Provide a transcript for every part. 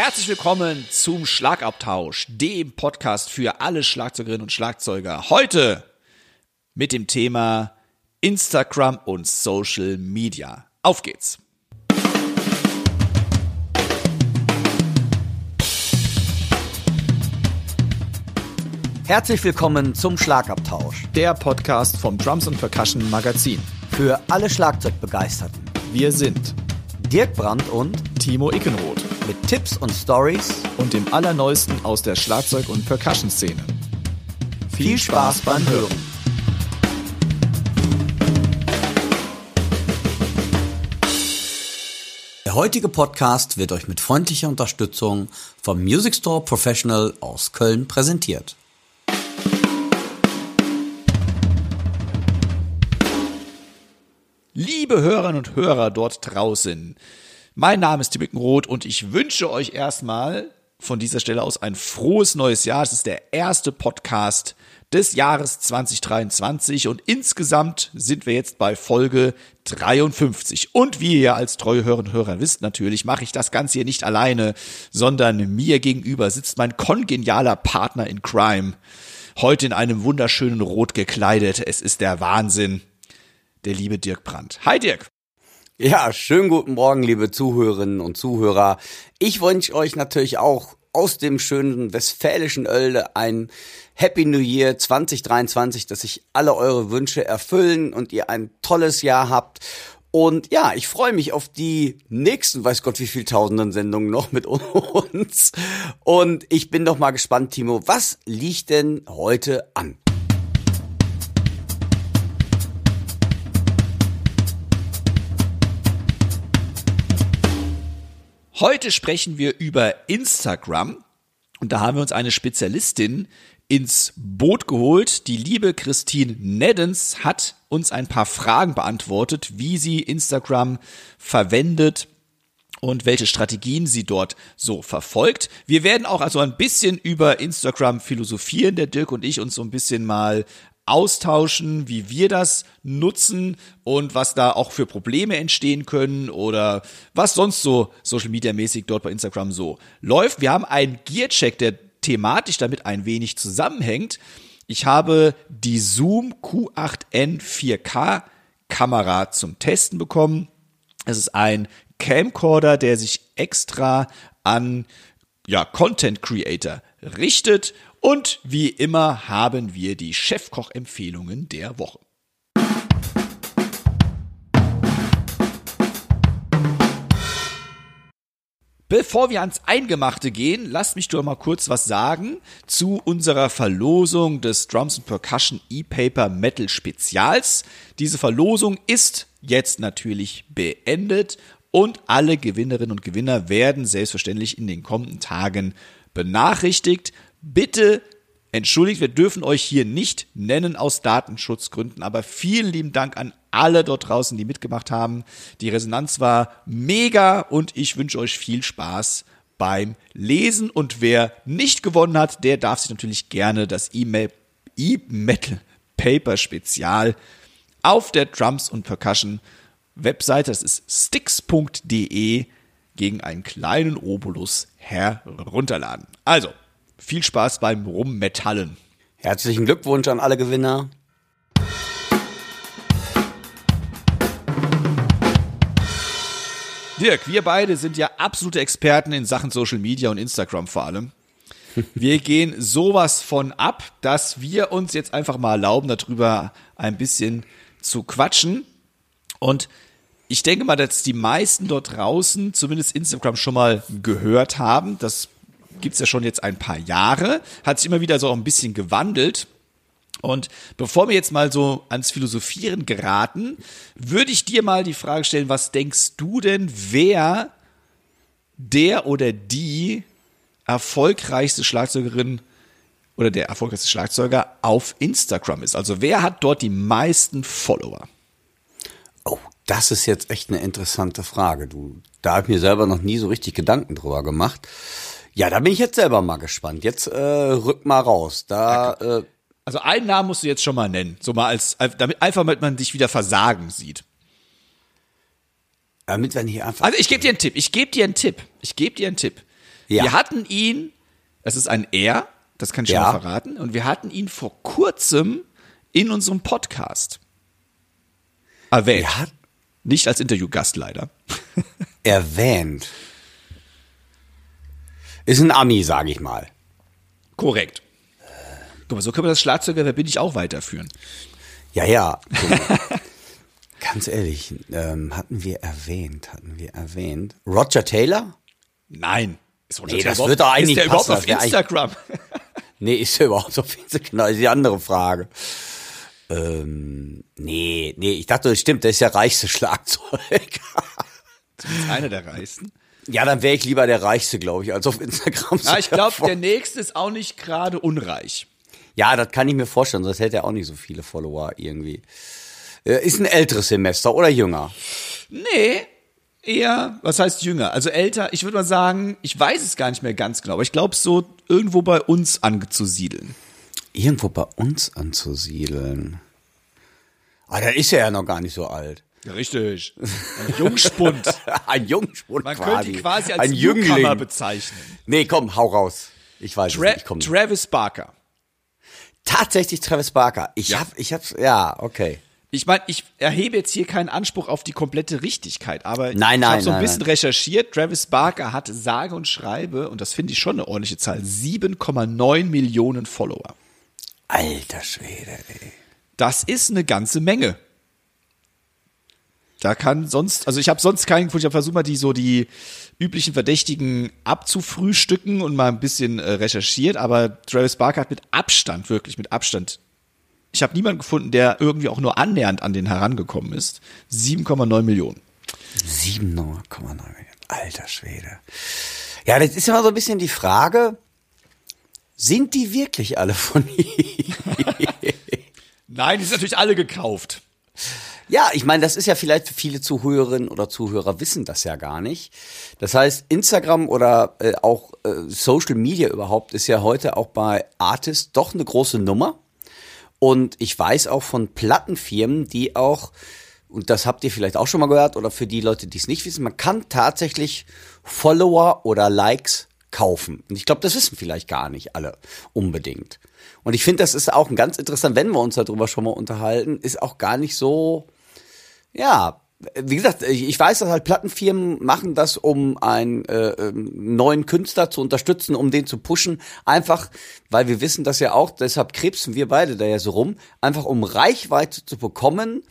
Herzlich willkommen zum Schlagabtausch, dem Podcast für alle Schlagzeugerinnen und Schlagzeuger. Heute mit dem Thema Instagram und Social Media. Auf geht's! Herzlich willkommen zum Schlagabtausch. Der Podcast vom Drums und Percussion Magazin. Für alle Schlagzeugbegeisterten. Wir sind Dirk Brandt und Timo Ickenroth mit Tipps und Stories und dem Allerneuesten aus der Schlagzeug- und Percussion-Szene. Viel Spaß beim Hören. Der heutige Podcast wird euch mit freundlicher Unterstützung vom Music Store Professional aus Köln präsentiert. Liebe Hörerinnen und Hörer dort draußen, mein Name ist Tim Roth und ich wünsche euch erstmal von dieser Stelle aus ein frohes neues Jahr. Es ist der erste Podcast des Jahres 2023 und insgesamt sind wir jetzt bei Folge 53. Und wie ihr als treue Hörerinnen und Hörer wisst, natürlich mache ich das Ganze hier nicht alleine, sondern mir gegenüber sitzt mein kongenialer Partner in Crime. Heute in einem wunderschönen Rot gekleidet. Es ist der Wahnsinn der liebe Dirk Brandt. Hi Dirk. Ja, schönen guten Morgen, liebe Zuhörerinnen und Zuhörer. Ich wünsche euch natürlich auch aus dem schönen westfälischen Oelde ein Happy New Year 2023, dass sich alle eure Wünsche erfüllen und ihr ein tolles Jahr habt. Und ja, ich freue mich auf die nächsten, weiß Gott, wie viel tausenden Sendungen noch mit uns. Und ich bin doch mal gespannt, Timo, was liegt denn heute an? Heute sprechen wir über Instagram und da haben wir uns eine Spezialistin ins Boot geholt. Die liebe Christine Neddens hat uns ein paar Fragen beantwortet, wie sie Instagram verwendet und welche Strategien sie dort so verfolgt. Wir werden auch also ein bisschen über Instagram philosophieren, der Dirk und ich uns so ein bisschen mal austauschen, wie wir das nutzen und was da auch für Probleme entstehen können oder was sonst so Social Media mäßig dort bei Instagram so läuft. Wir haben einen Gearcheck, der thematisch damit ein wenig zusammenhängt. Ich habe die Zoom Q8N 4K Kamera zum Testen bekommen. Es ist ein Camcorder, der sich extra an ja, Content Creator richtet und wie immer haben wir die Chefkoch-Empfehlungen der Woche. Bevor wir ans Eingemachte gehen, lasst mich doch mal kurz was sagen zu unserer Verlosung des Drums Percussion E-Paper Metal Spezials. Diese Verlosung ist jetzt natürlich beendet und alle Gewinnerinnen und Gewinner werden selbstverständlich in den kommenden Tagen benachrichtigt. Bitte entschuldigt, wir dürfen euch hier nicht nennen aus Datenschutzgründen, aber vielen lieben Dank an alle dort draußen, die mitgemacht haben. Die Resonanz war mega und ich wünsche euch viel Spaß beim Lesen. Und wer nicht gewonnen hat, der darf sich natürlich gerne das E-Mail E-Metal Paper Spezial auf der Drums und Percussion Webseite, das ist sticks.de, gegen einen kleinen Obolus herunterladen. Also, viel Spaß beim Rummetallen. Herzlichen Glückwunsch an alle Gewinner. Dirk, wir beide sind ja absolute Experten in Sachen Social Media und Instagram vor allem. Wir gehen sowas von ab, dass wir uns jetzt einfach mal erlauben, darüber ein bisschen zu quatschen. Und ich denke mal, dass die meisten dort draußen zumindest Instagram schon mal gehört haben. Das gibt's ja schon jetzt ein paar Jahre, hat sich immer wieder so ein bisschen gewandelt. Und bevor wir jetzt mal so ans Philosophieren geraten, würde ich dir mal die Frage stellen, was denkst du denn, wer der oder die erfolgreichste Schlagzeugerin oder der erfolgreichste Schlagzeuger auf Instagram ist? Also wer hat dort die meisten Follower? Oh, das ist jetzt echt eine interessante Frage. Du, da habe ich mir selber noch nie so richtig Gedanken drüber gemacht. Ja, da bin ich jetzt selber mal gespannt. Jetzt äh, rück mal raus. Da. Äh, also einen Namen musst du jetzt schon mal nennen, so mal als damit einfach, damit man dich wieder versagen sieht. Damit wir nicht einfach. Also ich gebe dir einen Tipp. Ich gebe dir einen Tipp. Ich gebe dir einen Tipp. Ja. Wir hatten ihn, es ist ein Er, das kann ich Ja. schon mal verraten, und wir hatten ihn vor kurzem in unserem Podcast erwähnt. Er Nicht als Interviewgast leider. erwähnt. Ist ein Ami, sage ich mal. Korrekt. Guck mal, so können wir das Schlagzeuger Wer bin ich auch weiterführen. Ja, ja. Ganz ehrlich, ähm, hatten wir erwähnt, hatten wir erwähnt. Roger Taylor? Nein. Ist Roger Nee, Taylor das wird doch eigentlich Ist der überhaupt auf Instagram? Nee, ist er überhaupt auf Instagram? Genau, ist die andere Frage. Ähm, nee, nee, ich dachte, das stimmt, der ist der reichste Schlagzeuger. Zumindest einer der reichsten. Ja, dann wäre ich lieber der reichste, glaube ich, als auf Instagram. Ja, ich glaube, zu der nächste ist auch nicht gerade unreich. Ja, das kann ich mir vorstellen, sonst hätte er auch nicht so viele Follower irgendwie. Äh, Ist ein älteres Semester oder jünger? Nee, eher, was heißt jünger? Also älter, ich würde mal sagen, ich weiß es gar nicht mehr ganz genau, aber ich glaube so irgendwo bei uns anzusiedeln. Irgendwo bei uns anzusiedeln. Ah, dann ist er ja noch gar nicht so alt. Ja, richtig. Ein Jungspund. ein Jungspund Man quasi. könnte ihn quasi als ein Newcomer Jüngling. bezeichnen. Nee, komm, hau raus. Ich weiß Tra es nicht. Komm. Travis Barker. Tatsächlich Travis Barker. Ich Ja. hab, ich hab's, ja, okay. Ich meine, ich erhebe jetzt hier keinen Anspruch auf die komplette Richtigkeit, aber Nein, ich habe nein, so ein nein, bisschen nein. recherchiert. Travis Barker hat sage und schreibe, und das finde ich schon eine ordentliche Zahl, 7,9 Millionen Follower. Alter Schwede, ey. Das ist eine ganze Menge. Da kann sonst, also ich habe sonst keinen gefunden. Ich habe versucht mal die so die üblichen Verdächtigen abzufrühstücken und mal ein bisschen äh, recherchiert, aber Travis Barker hat mit Abstand, wirklich mit Abstand. Ich habe niemanden gefunden, der irgendwie auch nur annähernd an den herangekommen ist. 7,9 Millionen. 7,9 Millionen. Alter Schwede. Ja, das ist ja mal so ein bisschen die Frage, sind die wirklich alle von ihm? Nein, die sind natürlich alle gekauft. Ja, ich meine, das ist ja vielleicht für viele Zuhörerinnen oder Zuhörer wissen das ja gar nicht. Das heißt, Instagram oder äh, auch äh, Social Media überhaupt ist ja heute auch bei Artists doch eine große Nummer. Und ich weiß auch von Plattenfirmen, die auch, und das habt ihr vielleicht auch schon mal gehört, oder für die Leute, die es nicht wissen, man kann tatsächlich Follower oder Likes kaufen. Und ich glaube, das wissen vielleicht gar nicht alle unbedingt. Und ich finde, das ist auch ein ganz interessant, wenn wir uns darüber schon mal unterhalten, ist auch gar nicht so, ja, wie gesagt, ich weiß, dass halt Plattenfirmen machen das, um einen äh, ähm, neuen Künstler zu unterstützen, um den zu pushen. Einfach, weil wir wissen das ja auch, deshalb krebsen wir beide da ja so rum, einfach um Reichweite zu bekommen,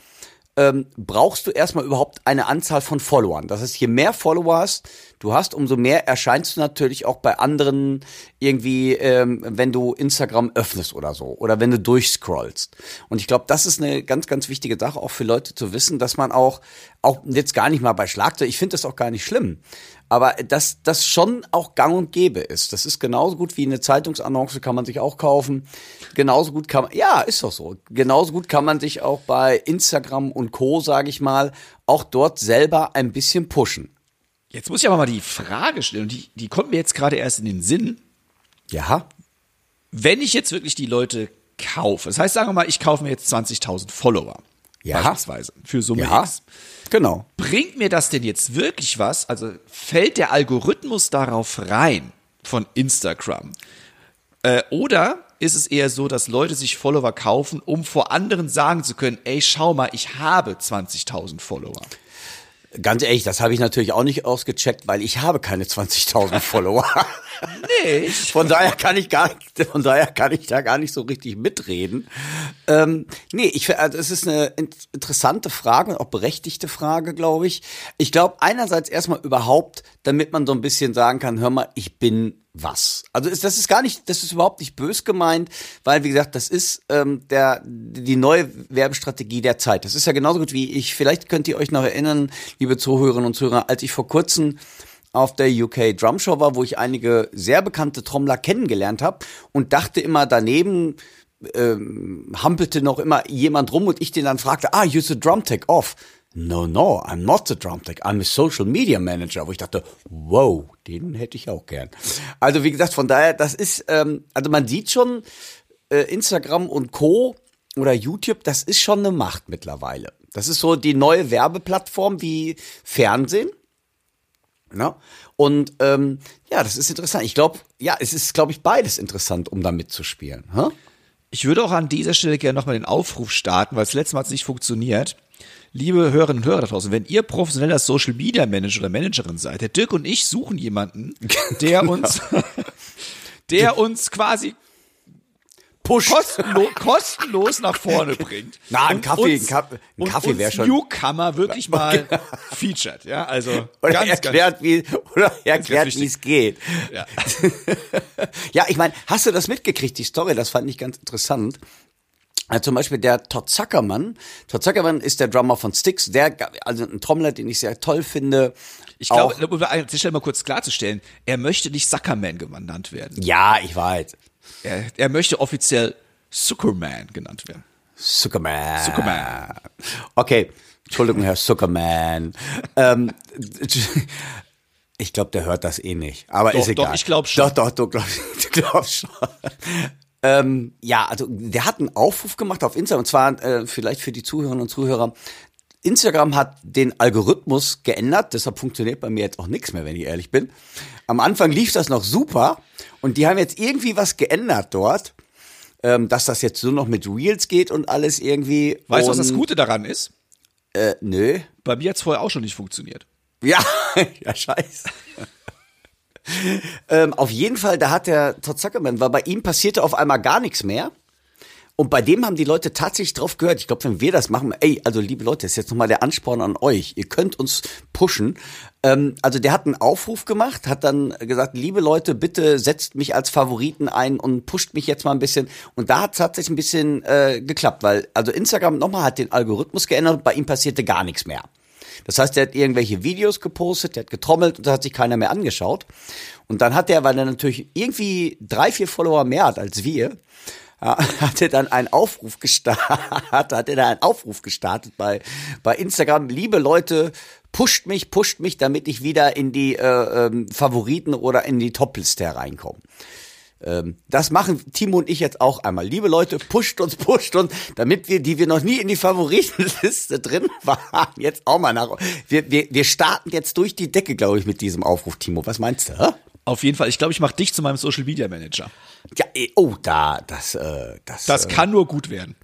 ähm, brauchst du erstmal überhaupt eine Anzahl von Followern. Das heißt, je mehr Follower hast, du hast, umso mehr erscheinst du natürlich auch bei anderen irgendwie, ähm, wenn du Instagram öffnest oder so oder wenn du durchscrollst. Und ich glaube, das ist eine ganz, ganz wichtige Sache auch für Leute zu wissen, dass man auch, auch jetzt gar nicht mal bei Schlagzeug, ich finde das auch gar nicht schlimm, aber dass das schon auch gang und gäbe ist. Das ist genauso gut wie eine Zeitungsannonce, kann man sich auch kaufen. Genauso gut kann man, ja, ist doch so. Genauso gut kann man sich auch bei Instagram und Co., sage ich mal, auch dort selber ein bisschen pushen. Jetzt muss ich aber mal die Frage stellen, und die, die kommt mir jetzt gerade erst in den Sinn. Ja, Wenn ich jetzt wirklich die Leute kaufe, das heißt, sagen wir mal, ich kaufe mir jetzt 20.000 Follower. Ja. Beispielsweise. Für Summe ja, X. genau. Bringt mir das denn jetzt wirklich was? Also fällt der Algorithmus darauf rein von Instagram? Äh, oder ist es eher so, dass Leute sich Follower kaufen, um vor anderen sagen zu können, ey, schau mal, ich habe 20.000 Follower. Ganz ehrlich, das habe ich natürlich auch nicht ausgecheckt, weil ich habe keine 20.000 Follower. Nee. Von daher kann ich gar nicht, von daher kann ich da gar nicht so richtig mitreden. Ähm, nee, ich also es ist eine in- interessante Frage und auch berechtigte Frage, glaube ich. Ich glaube einerseits erstmal überhaupt, damit man so ein bisschen sagen kann, hör mal, ich bin was. Also ist, das ist gar nicht, das ist überhaupt nicht bös gemeint, weil wie gesagt, das ist ähm, der die neue Werbestrategie der Zeit. Das ist ja genauso gut wie ich. Vielleicht könnt ihr euch noch erinnern, liebe Zuhörerinnen und Zuhörer, als ich vor kurzem auf der UK Drum Show war, wo ich einige sehr bekannte Trommler kennengelernt habe und dachte immer daneben ähm, hampelte noch immer jemand rum und ich den dann fragte, ah, you're the drum tech off. No, no, I'm not the drum tech, I'm a social media manager, wo ich dachte, wow, den hätte ich auch gern. Also wie gesagt, von daher, das ist, ähm, also man sieht schon, äh, Instagram und Co. oder YouTube, das ist schon eine Macht mittlerweile. Das ist so die neue Werbeplattform wie Fernsehen. Ne? Und ähm, ja, das ist interessant. Ich glaube, ja, es ist, glaube ich, beides interessant, um da mitzuspielen. Hä? Ich würde auch an dieser Stelle gerne nochmal den Aufruf starten, weil das letzte Mal hat es nicht funktioniert. Liebe Hörerinnen und Hörer da draußen, wenn ihr professioneller Social Media Manager oder Managerin seid, der Dirk und ich suchen jemanden, der Genau. uns, der uns quasi Push. kostenlo kostenlos nach vorne bringt. Na, ein Kaffee, uns- ein Kaffee- ein Kaffee uns wär schon- Newcomer wirklich mal featured, ja, also Oder ganz, erklärt, wie, oder erklärt, wie es geht. Ja. Ja, ich meine, hast du das mitgekriegt, die Story? Das fand ich ganz interessant. Zum Beispiel der Todd Zuckerman. Todd Zuckerman ist der Drummer von Styx, der, also ein Trommler, den ich sehr toll finde. Ich glaube, um an der Stelle mal kurz klarzustellen, er möchte nicht Suckerman genannt werden. ja, ich weiß. Er, er möchte offiziell Zuckerman genannt werden. Zuckerman. Zuckerman. Okay, Entschuldigung, Herr Zuckerman. ähm, ich glaube, der hört das eh nicht. Aber Doch, ist egal. doch, ich glaub schon. Doch, doch, du glaubst, du glaubst schon. Ähm, ja, also der hat einen Aufruf gemacht auf Instagram. Und zwar äh, vielleicht für die Zuhörerinnen und Zuhörer. Instagram hat den Algorithmus geändert, deshalb funktioniert bei mir jetzt auch nichts mehr, wenn ich ehrlich bin. Am Anfang lief das noch super und die haben jetzt irgendwie was geändert dort, ähm, dass das jetzt nur noch mit Reels geht und alles irgendwie. Weißt du, was das Gute daran ist? Äh, nö. Bei mir hat es vorher auch schon nicht funktioniert. Ja, ja, scheiße. Ähm, auf jeden Fall, da hat der Todd Zuckerman, weil bei ihm passierte auf einmal gar nichts mehr. Und bei dem haben die Leute tatsächlich drauf gehört. Ich glaube, wenn wir das machen, ey, also liebe Leute, ist jetzt nochmal der Ansporn an euch. Ihr könnt uns pushen. Ähm, also der hat einen Aufruf gemacht, hat dann gesagt, liebe Leute, bitte setzt mich als Favoriten ein und pusht mich jetzt mal ein bisschen. Und da hat es tatsächlich ein bisschen äh, geklappt, weil also Instagram nochmal hat den Algorithmus geändert und bei ihm passierte gar nichts mehr. Das heißt, er hat irgendwelche Videos gepostet, der hat getrommelt und da hat sich keiner mehr angeschaut. Und dann hat er, weil er natürlich irgendwie drei, vier Follower mehr hat als wir, ja, hat er dann einen Aufruf gestartet, hat er dann einen Aufruf gestartet bei, bei Instagram. Liebe Leute, pusht mich, pusht mich, damit ich wieder in die äh, ähm, Favoriten oder in die Topliste hereinkomme. Ähm, das machen Timo und ich jetzt auch einmal. Liebe Leute, pusht uns, pusht uns, damit wir, die wir noch nie in die Favoritenliste drin waren, jetzt auch mal nach. Wir, wir, wir starten jetzt durch die Decke, glaube ich, mit diesem Aufruf, Timo. Was meinst du? Hä? Auf jeden Fall, ich glaube, ich mache dich zu meinem Social Media Manager. Ja, eh, oh, da, das, äh, das, Das äh, kann nur gut werden.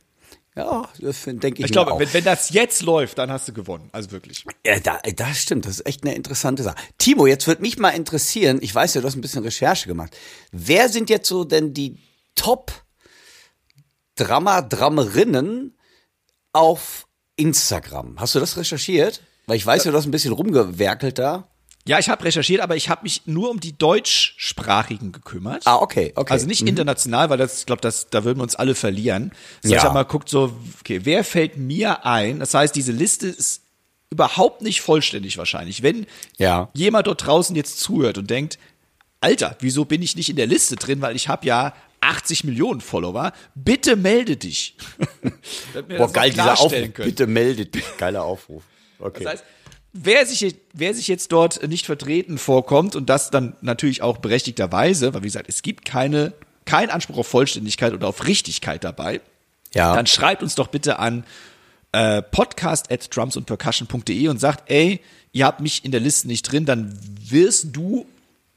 Ja, das denke ich, Ich glaube, wenn, wenn das jetzt läuft, dann hast du gewonnen. Also wirklich. Ja, da, das stimmt, das ist echt eine interessante Sache. Timo, jetzt würde mich mal interessieren, ich weiß ja, du hast ein bisschen Recherche gemacht. Wer sind jetzt so denn die Top Drama, Drammerinnen auf Instagram? Hast du das recherchiert? Weil ich weiß ja, du hast ein bisschen rumgewerkelt da. Ja, ich habe recherchiert, aber ich habe mich nur um die deutschsprachigen gekümmert. Ah, okay, okay. Also nicht international, weil das, ich glaube, das, da würden wir uns alle verlieren. Heißt, Ja. ich habe mal geguckt, so, okay, wer fällt mir ein? Das heißt, diese Liste ist überhaupt nicht vollständig wahrscheinlich. Wenn Ja. jemand dort draußen jetzt zuhört und denkt, Alter, wieso bin ich nicht in der Liste drin, weil ich habe ja 80 Millionen Follower, bitte melde dich. Boah, geil, dieser Aufruf. können. Bitte meldet dich. Geiler Aufruf. Okay. Das heißt, wer sich, wer sich jetzt dort nicht vertreten vorkommt und das dann natürlich auch berechtigterweise, weil wie gesagt, es gibt keine, kein Anspruch auf Vollständigkeit oder auf Richtigkeit dabei, ja. dann schreibt uns doch bitte an äh, podcast at drumsundpercussion.de und sagt, ey, ihr habt mich in der Liste nicht drin, dann wirst du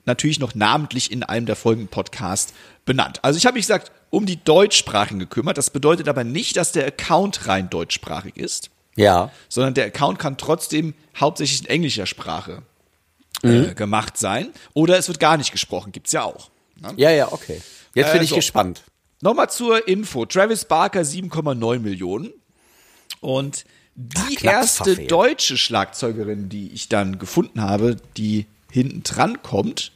natürlich noch namentlich in einem der folgenden Podcasts benannt. Also ich habe mich gesagt, um die Deutschsprachigen gekümmert. Das bedeutet aber nicht, dass der Account rein deutschsprachig ist ja. sondern der Account kann trotzdem hauptsächlich in englischer Sprache äh, gemacht sein. Oder es wird gar nicht gesprochen, gibt's ja auch. Ne? Ja, ja, okay. Jetzt bin Äh, ich so. gespannt. Nochmal zur Info. Travis Barker 7,9 Millionen. Und die knapp erste verfehlt. deutsche Schlagzeugerin, die ich dann gefunden habe, die hinten dran kommt,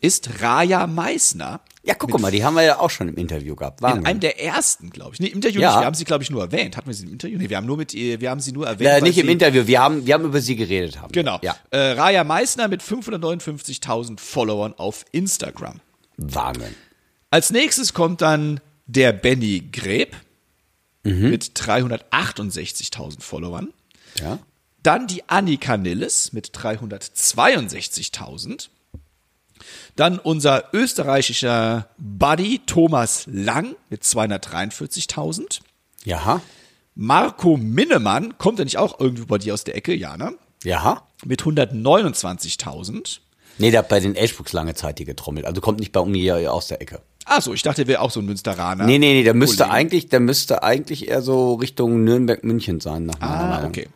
ist Raja Meissner. Ja, guck mal, die haben wir ja auch schon im Interview gehabt. In Wahnsinn. einem der ersten, glaube ich. Nee, im Interview Ja. nicht. Wir haben sie, glaube ich, nur erwähnt. Hatten wir sie im Interview? Nee, wir haben nur mit ihr, wir haben sie nur erwähnt. Ja, weil nicht im Interview, wir haben, wir haben über sie geredet haben. Genau. Ja. Äh, Raya Meissner mit 559.000 Followern auf Instagram. Wahnsinn. Als nächstes kommt dann der Benny Greb Mhm. mit 368.000 Followern. Ja. Dann die Annika Nilles mit 362.000. Dann unser österreichischer Buddy Thomas Lang mit 243.000. Ja. Marco Minnemann, kommt er nicht auch irgendwo bei dir aus der Ecke? Ja, ne? Ja. mit 129.000. Nee, der hat bei den Ashbrooks lange Zeit hier getrommelt. Also kommt nicht bei mir aus der Ecke. Ach so, ich dachte, der wäre auch so ein Münsteraner. Nee, nee, nee, der müsste eigentlich, der müsste eigentlich eher so Richtung Nürnberg-München sein, nach meiner Ah, Meinung. okay.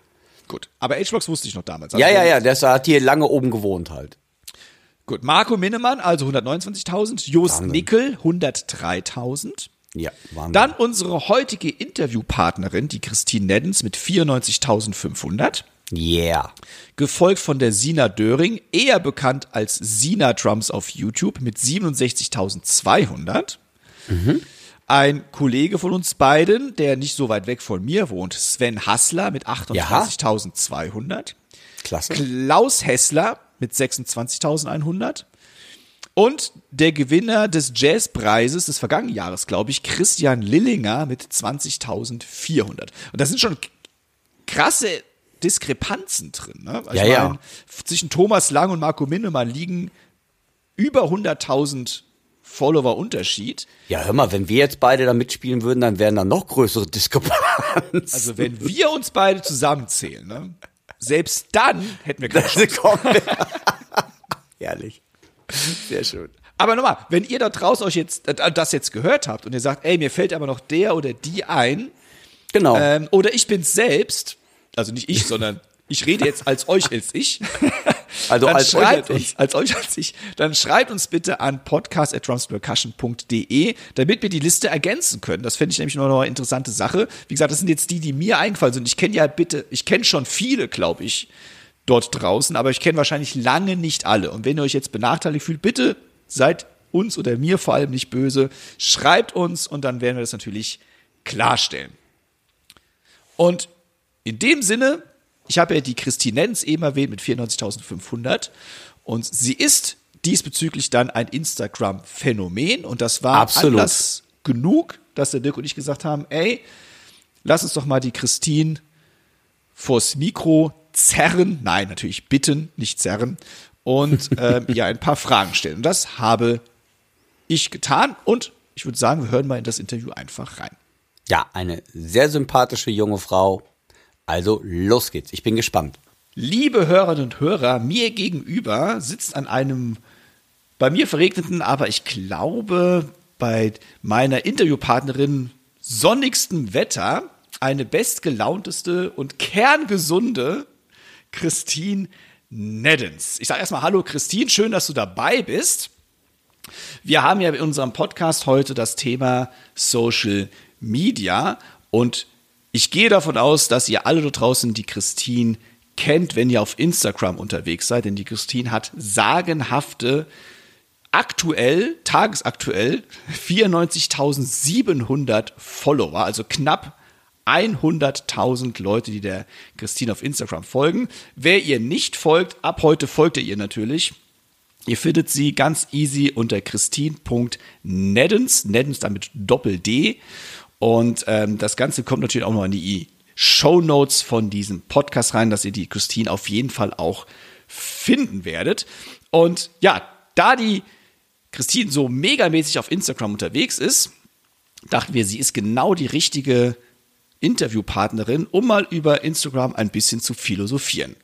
Gut. Aber H-Box wusste ich noch damals. Also Ja, ja, ja, der hat hier lange oben gewohnt halt. Gut. Marco Minnemann, also 129.000. Jost Wahnsinn. Nickel, 103.000. Ja, Wahnsinn. Dann unsere heutige Interviewpartnerin, die Christine Neddens mit 94.500. Yeah. Gefolgt von der Sina Döring, eher bekannt als Sina Drums auf YouTube mit 67.200. Ein Kollege von uns beiden, der nicht so weit weg von mir wohnt, Sven Hassler mit 38.200. Klasse. Klaus Hessler mit 26.100. Und der Gewinner des Jazzpreises des vergangenen Jahres, glaube ich, Christian Lillinger mit 20.400. Und das sind schon krasse Diskrepanzen drin. Ne? Also Ja, ich ja. meine, Zwischen Thomas Lang und Marco Minnemann liegen über 100.000 Follower Unterschied. Ja, hör mal, wenn wir jetzt beide da mitspielen würden, dann wären da noch größere Diskrepanzen. Also wenn wir uns beide zusammenzählen, ne? Selbst dann hätten wir keine Chance. Herrlich. Sehr schön. Aber nochmal, wenn ihr da draußen euch jetzt äh, das jetzt gehört habt und ihr sagt, ey, mir fällt aber noch der oder die ein, Genau. ähm, oder ich bin's selbst, also nicht ich, sondern ich rede jetzt als euch als ich. Also dann als euch schreibt als uns, als euch als ich, dann schreibt uns bitte an podcast@drumspercussion.de, damit wir die Liste ergänzen können. Das fände ich nämlich noch eine interessante Sache. Wie gesagt, das sind jetzt die, die mir eingefallen sind. Ich kenne ja bitte, ich kenne schon viele, glaube ich, dort draußen, aber ich kenne wahrscheinlich lange nicht alle. Und wenn ihr euch jetzt benachteiligt fühlt, bitte seid uns oder mir vor allem nicht böse. Schreibt uns und dann werden wir das natürlich klarstellen. Und in dem Sinne, ich habe ja die Christine Nenz eben erwähnt mit 94.500 und sie ist diesbezüglich dann ein Instagram-Phänomen und das war Absolut. Anlass genug, dass der Dirk und ich gesagt haben, ey, lass uns doch mal die Christine vors Mikro zerren, nein, natürlich bitten, nicht zerren und ähm, ihr ein paar Fragen stellen. Und das habe ich getan und ich würde sagen, wir hören mal in das Interview einfach rein. Ja, eine sehr sympathische junge Frau. Also los geht's. Ich bin gespannt. Liebe Hörerinnen und Hörer, mir gegenüber sitzt an einem bei mir verregneten, aber ich glaube bei meiner Interviewpartnerin sonnigsten Wetter eine bestgelaunteste und kerngesunde Christine Neddens. Ich sage erstmal Hallo Christine, schön, dass du dabei bist. Wir haben ja in unserem Podcast heute das Thema Social Media und ich gehe davon aus, dass ihr alle da draußen die Christine kennt, wenn ihr auf Instagram unterwegs seid, denn die Christine hat sagenhafte aktuell, tagesaktuell 94.700 Follower, also knapp 100.000 Leute, die der Christine auf Instagram folgen. Wer ihr nicht folgt, ab heute folgt ihr ihr natürlich. Ihr findet sie ganz easy unter christine.neddens, Neddens damit Doppel-D. Und ähm, das Ganze kommt natürlich auch noch in die Show Notes von diesem Podcast rein, dass ihr die Christine auf jeden Fall auch finden werdet. Und ja, da die Christine so megamäßig auf Instagram unterwegs ist, dachten wir, sie ist genau die richtige Interviewpartnerin, um mal über Instagram ein bisschen zu philosophieren.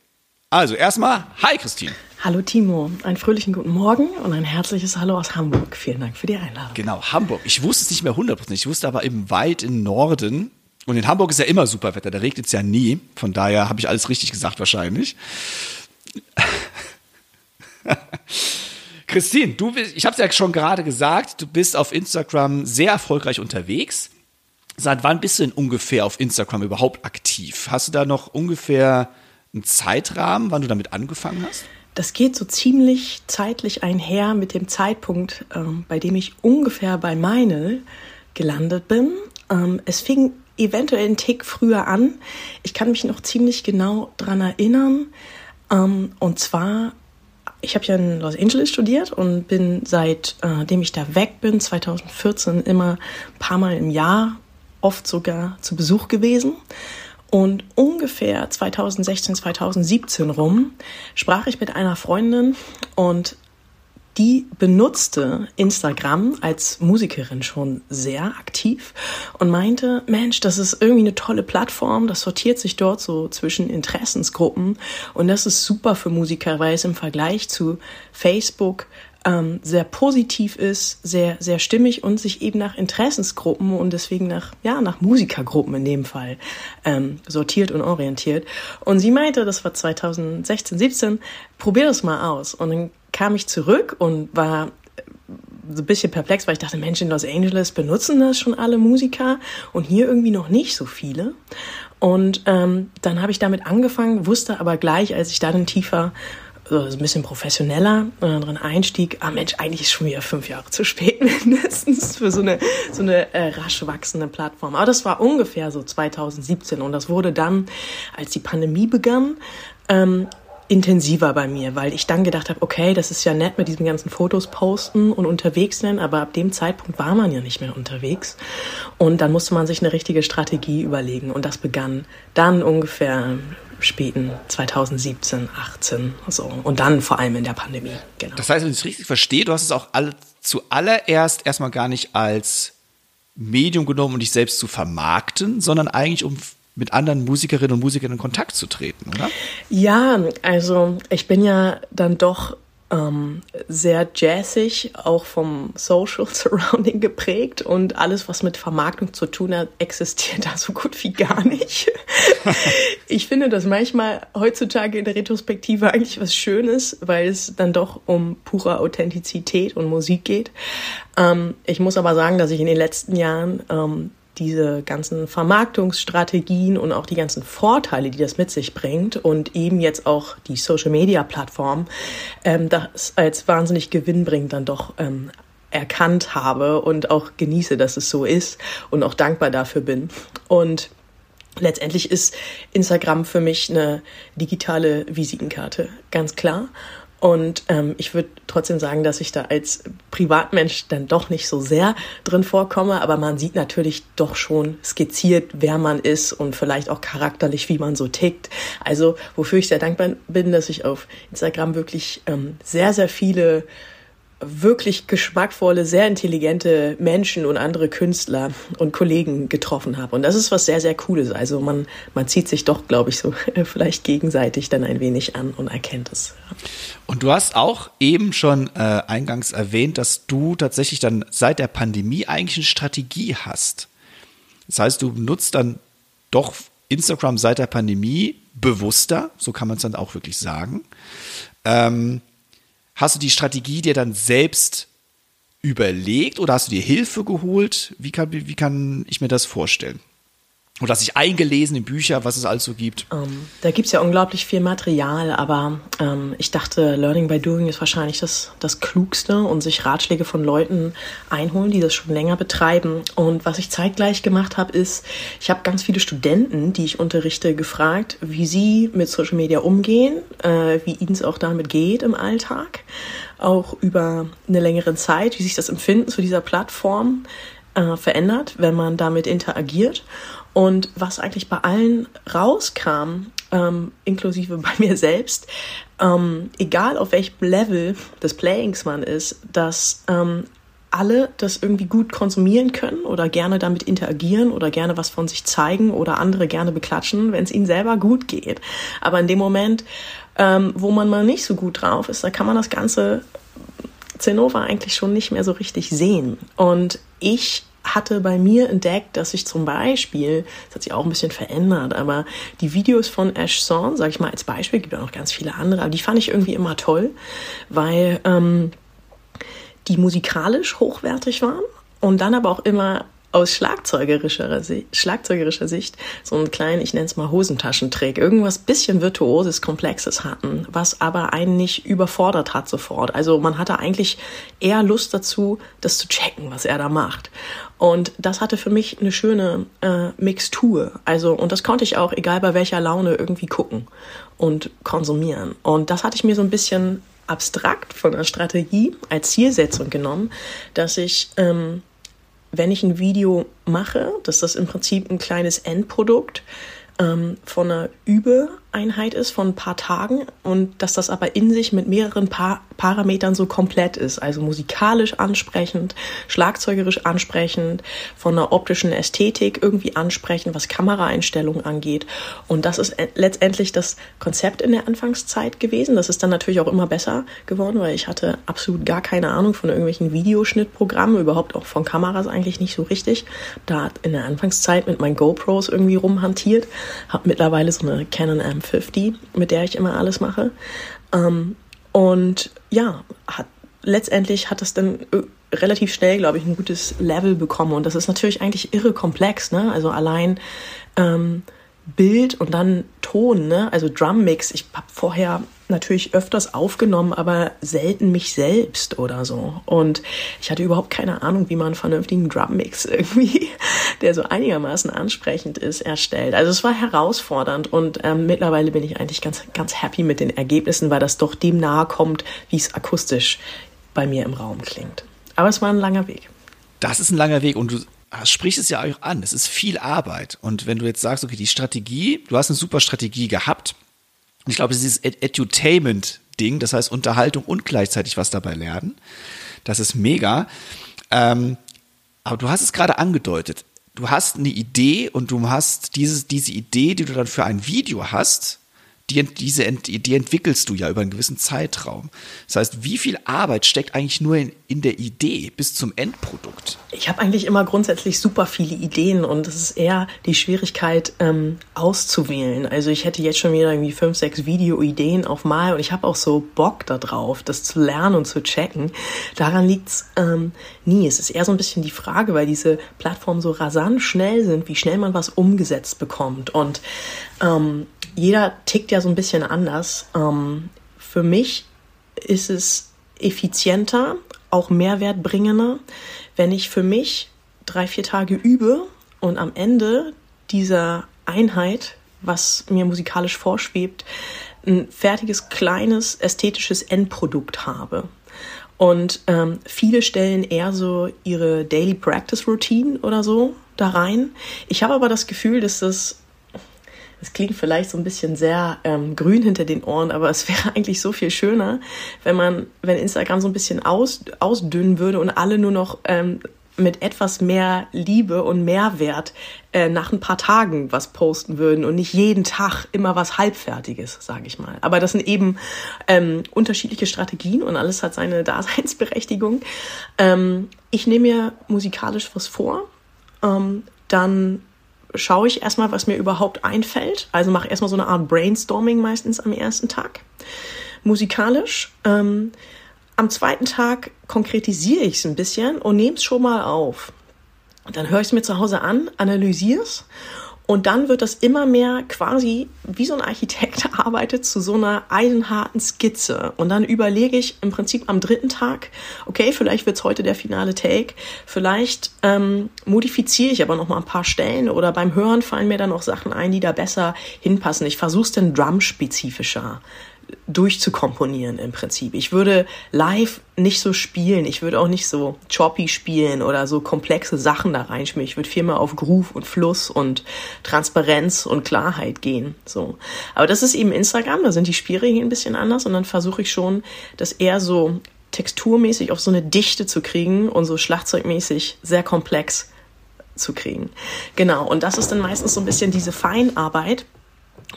Also erstmal, hi Christine. Hallo Timo, einen fröhlichen guten Morgen und ein herzliches Hallo aus Hamburg. Vielen Dank für die Einladung. Genau, Hamburg. Ich wusste es nicht mehr 100%. Ich wusste aber eben weit im Norden. Und in Hamburg ist ja immer super Wetter. Da regnet es ja nie. Von daher habe ich alles richtig gesagt wahrscheinlich. Christine, du bist, ich habe es ja schon gerade gesagt, du bist auf Instagram sehr erfolgreich unterwegs. Seit wann bist du denn ungefähr auf Instagram überhaupt aktiv? Hast du da noch ungefähr einen Zeitrahmen, wann du damit angefangen hast? Das geht so ziemlich zeitlich einher mit dem Zeitpunkt, ähm, bei dem ich ungefähr bei Meinl gelandet bin. Ähm, es fing eventuell einen Tick früher an. Ich kann mich noch ziemlich genau dran erinnern. Ähm, und zwar, ich habe ja in Los Angeles studiert und bin seitdem ich da weg bin, 2014, immer ein paar Mal im Jahr, oft sogar zu Besuch gewesen. Und ungefähr 2016, 2017 rum sprach ich mit einer Freundin und die benutzte Instagram als Musikerin schon sehr aktiv und meinte, Mensch, das ist irgendwie eine tolle Plattform, das sortiert sich dort so zwischen Interessensgruppen und das ist super für Musiker, weil es im Vergleich zu Facebook ähm, sehr positiv ist, sehr, sehr stimmig und sich eben nach Interessensgruppen und deswegen nach, ja, nach Musikergruppen in dem Fall ähm, sortiert und orientiert. Und sie meinte, das war 2016, 17, probier das mal aus. Und dann kam ich zurück und war so ein bisschen perplex, weil ich dachte, Mensch, in Los Angeles benutzen das schon alle Musiker und hier irgendwie noch nicht so viele. Und ähm, dann habe ich damit angefangen, wusste aber gleich, als ich dann tiefer so ein bisschen professioneller äh, drin einstieg, ah Mensch, eigentlich ist schon wieder fünf Jahre zu spät mindestens für so eine, so eine äh, rasch wachsende Plattform. Aber das war ungefähr so 2017 und das wurde dann, als die Pandemie begann, ähm, intensiver bei mir, weil ich dann gedacht habe, okay, das ist ja nett mit diesen ganzen Fotos posten und unterwegs sein, aber ab dem Zeitpunkt war man ja nicht mehr unterwegs und dann musste man sich eine richtige Strategie überlegen und das begann dann ungefähr späten 2017, 18 so und dann vor allem in der Pandemie. Genau. Das heißt, wenn ich es richtig verstehe, du hast es auch alle, zuallererst erstmal gar nicht als Medium genommen, um dich selbst zu vermarkten, sondern eigentlich um mit anderen Musikerinnen und Musikern in Kontakt zu treten, oder? Ja, also ich bin ja dann doch ähm, sehr jazzig, auch vom Social Surrounding geprägt und alles, was mit Vermarktung zu tun hat, existiert da so gut wie gar nicht. ich finde das manchmal heutzutage in der Retrospektive eigentlich was Schönes, weil es dann doch um pure Authentizität und Musik geht. Ähm, ich muss aber sagen, dass ich in den letzten Jahren ähm, diese ganzen Vermarktungsstrategien und auch die ganzen Vorteile, die das mit sich bringt und eben jetzt auch die Social-Media-Plattform, ähm, das als wahnsinnig gewinnbringend dann doch ähm, erkannt habe und auch genieße, dass es so ist und auch dankbar dafür bin. Und letztendlich ist Instagram für mich eine digitale Visitenkarte, ganz klar. Und ähm, ich würde trotzdem sagen, dass ich da als Privatmensch dann doch nicht so sehr drin vorkomme, aber man sieht natürlich doch schon skizziert, wer man ist und vielleicht auch charakterlich, wie man so tickt. Also wofür ich sehr dankbar bin, dass ich auf Instagram wirklich ähm, sehr, sehr viele wirklich geschmackvolle, sehr intelligente Menschen und andere Künstler und Kollegen getroffen habe. Und das ist was sehr, sehr Cooles. Also man, man zieht sich doch, glaube ich, so vielleicht gegenseitig dann ein wenig an und erkennt es. Und du hast auch eben schon äh, eingangs erwähnt, dass du tatsächlich dann seit der Pandemie eigentlich eine Strategie hast. Das heißt, du nutzt dann doch Instagram seit der Pandemie bewusster, so kann man es dann auch wirklich sagen. Ähm, Hast du die Strategie dir dann selbst überlegt oder hast du dir Hilfe geholt? Wie kann, wie kann ich mir das vorstellen? Oder hast dich eingelesen in Bücher, was es alles gibt? Um, ähm, da gibt's ja unglaublich viel Material, aber ähm, ich dachte, Learning by Doing ist wahrscheinlich das, das Klugste und sich Ratschläge von Leuten einholen, die das schon länger betreiben. Und was ich zeitgleich gemacht habe, ist, ich habe ganz viele Studenten, die ich unterrichte, gefragt, wie sie mit Social Media umgehen, äh, wie ihnen es auch damit geht im Alltag, auch über eine längere Zeit, wie sich das Empfinden zu dieser Plattform äh, verändert, wenn man damit interagiert. Und was eigentlich bei allen rauskam, ähm, inklusive bei mir selbst, ähm, egal auf welchem Level des Playings man ist, dass ähm, alle das irgendwie gut konsumieren können oder gerne damit interagieren oder gerne was von sich zeigen oder andere gerne beklatschen, wenn es ihnen selber gut geht. Aber in dem Moment, ähm, wo man mal nicht so gut drauf ist, da kann man das ganze Zinnober eigentlich schon nicht mehr so richtig sehen. Und ich hatte bei mir entdeckt, dass ich zum Beispiel, das hat sich auch ein bisschen verändert, aber die Videos von Ash Son, sage ich mal als Beispiel, gibt ja noch ganz viele andere, aber die fand ich irgendwie immer toll, weil ähm, die musikalisch hochwertig waren und dann aber auch immer aus schlagzeugerischer, schlagzeugerischer Sicht so einen kleinen, ich nenne es mal Hosentaschentrick, irgendwas bisschen virtuoses, komplexes hatten, was aber einen nicht überfordert hat sofort. Also man hatte eigentlich eher Lust dazu, das zu checken, was er da macht. Und das hatte für mich eine schöne äh, Mixtur. Also, und das konnte ich auch, egal bei welcher Laune, irgendwie gucken und konsumieren. Und das hatte ich mir so ein bisschen abstrakt von der Strategie als Zielsetzung genommen, dass ich ähm, wenn ich ein Video mache, dass das im Prinzip ein kleines Endprodukt ähm, von einer Übe Einheit ist von ein paar Tagen und dass das aber in sich mit mehreren pa Parametern so komplett ist. Also musikalisch ansprechend, schlagzeugerisch ansprechend, von der optischen Ästhetik irgendwie ansprechend, was Kameraeinstellungen angeht. Und das ist letztendlich das Konzept in der Anfangszeit gewesen. Das ist dann natürlich auch immer besser geworden, weil ich hatte absolut gar keine Ahnung von irgendwelchen Videoschnittprogrammen, überhaupt auch von Kameras eigentlich nicht so richtig. Da in der Anfangszeit mit meinen GoPros irgendwie rumhantiert, habe mittlerweile so eine Canon M50, mit der ich immer alles mache. Ähm, und ja, hat, letztendlich hat es dann äh, relativ schnell, glaube ich, ein gutes Level bekommen. Und das ist natürlich eigentlich irre komplex. Ne? Also allein ähm, Bild und dann Ton, ne? also Drum Mix. Ich habe vorher natürlich öfters aufgenommen, aber selten mich selbst oder so. Und ich hatte überhaupt keine Ahnung, wie man einen vernünftigen Drummix irgendwie, der so einigermaßen ansprechend ist, erstellt. Also es war herausfordernd und ähm, mittlerweile bin ich eigentlich ganz, ganz happy mit den Ergebnissen, weil das doch dem nahe kommt, wie es akustisch bei mir im Raum klingt. Aber es war ein langer Weg. Das ist ein langer Weg und du sprichst es ja auch an. Es ist viel Arbeit. Und wenn du jetzt sagst, okay, die Strategie, du hast eine super Strategie gehabt, und ich glaube, dieses Edutainment-Ding, das heißt Unterhaltung und gleichzeitig was dabei lernen, das ist mega. Ähm, aber du hast es gerade angedeutet. Du hast eine Idee und du hast dieses, diese Idee, die du dann für ein Video hast, die, diese, die entwickelst du ja über einen gewissen Zeitraum. Das heißt, wie viel Arbeit steckt eigentlich nur in, in der Idee bis zum Endprodukt? Ich habe eigentlich immer grundsätzlich super viele Ideen und es ist eher die Schwierigkeit ähm, auszuwählen. Also ich hätte jetzt schon wieder irgendwie fünf, sechs Video-Ideen auf Mal und ich habe auch so Bock darauf, das zu lernen und zu checken. Daran liegt's ähm, nie. Es ist eher so ein bisschen die Frage, weil diese Plattformen so rasant schnell sind, wie schnell man was umgesetzt bekommt. Und ähm, jeder tickt ja so ein bisschen anders. Ähm, für mich ist es effizienter, auch mehrwertbringender, wenn ich für mich drei, vier Tage übe und am Ende dieser Einheit, was mir musikalisch vorschwebt, ein fertiges, kleines, ästhetisches Endprodukt habe. Und ähm, viele stellen eher so ihre Daily Practice Routine oder so da rein. Ich habe aber das Gefühl, dass das das klingt vielleicht so ein bisschen sehr ähm, grün hinter den Ohren, aber es wäre eigentlich so viel schöner, wenn man, wenn Instagram so ein bisschen aus, ausdünnen würde und alle nur noch ähm, mit etwas mehr Liebe und Mehrwert äh, nach ein paar Tagen was posten würden und nicht jeden Tag immer was Halbfertiges, sage ich mal. Aber das sind eben ähm, unterschiedliche Strategien und alles hat seine Daseinsberechtigung. Ähm, ich nehme mir musikalisch was vor, ähm, dann schaue ich erstmal, was mir überhaupt einfällt. Also mache erstmal so eine Art Brainstorming meistens am ersten Tag. Musikalisch. Ähm, am zweiten Tag konkretisiere ich es ein bisschen und nehme es schon mal auf. Dann höre ich es mir zu Hause an, analysiere es und dann wird das immer mehr quasi, wie so ein Architekt arbeitet, zu so einer eisenharten Skizze. Und dann überlege ich im Prinzip am dritten Tag, okay, vielleicht wird's heute der finale Take, vielleicht ähm, modifiziere ich aber noch mal ein paar Stellen oder beim Hören fallen mir dann noch Sachen ein, die da besser hinpassen. Ich versuche es dann drum-spezifischer durchzukomponieren im Prinzip. Ich würde live nicht so spielen, ich würde auch nicht so choppy spielen oder so komplexe Sachen da reinschmieren. Ich würde viel mehr auf Groove und Fluss und Transparenz und Klarheit gehen. So. Aber das ist eben Instagram, da sind die Spielregeln ein bisschen anders und dann versuche ich schon, das eher so texturmäßig auf so eine Dichte zu kriegen und so schlagzeugmäßig sehr komplex zu kriegen. Genau, und das ist dann meistens so ein bisschen diese Feinarbeit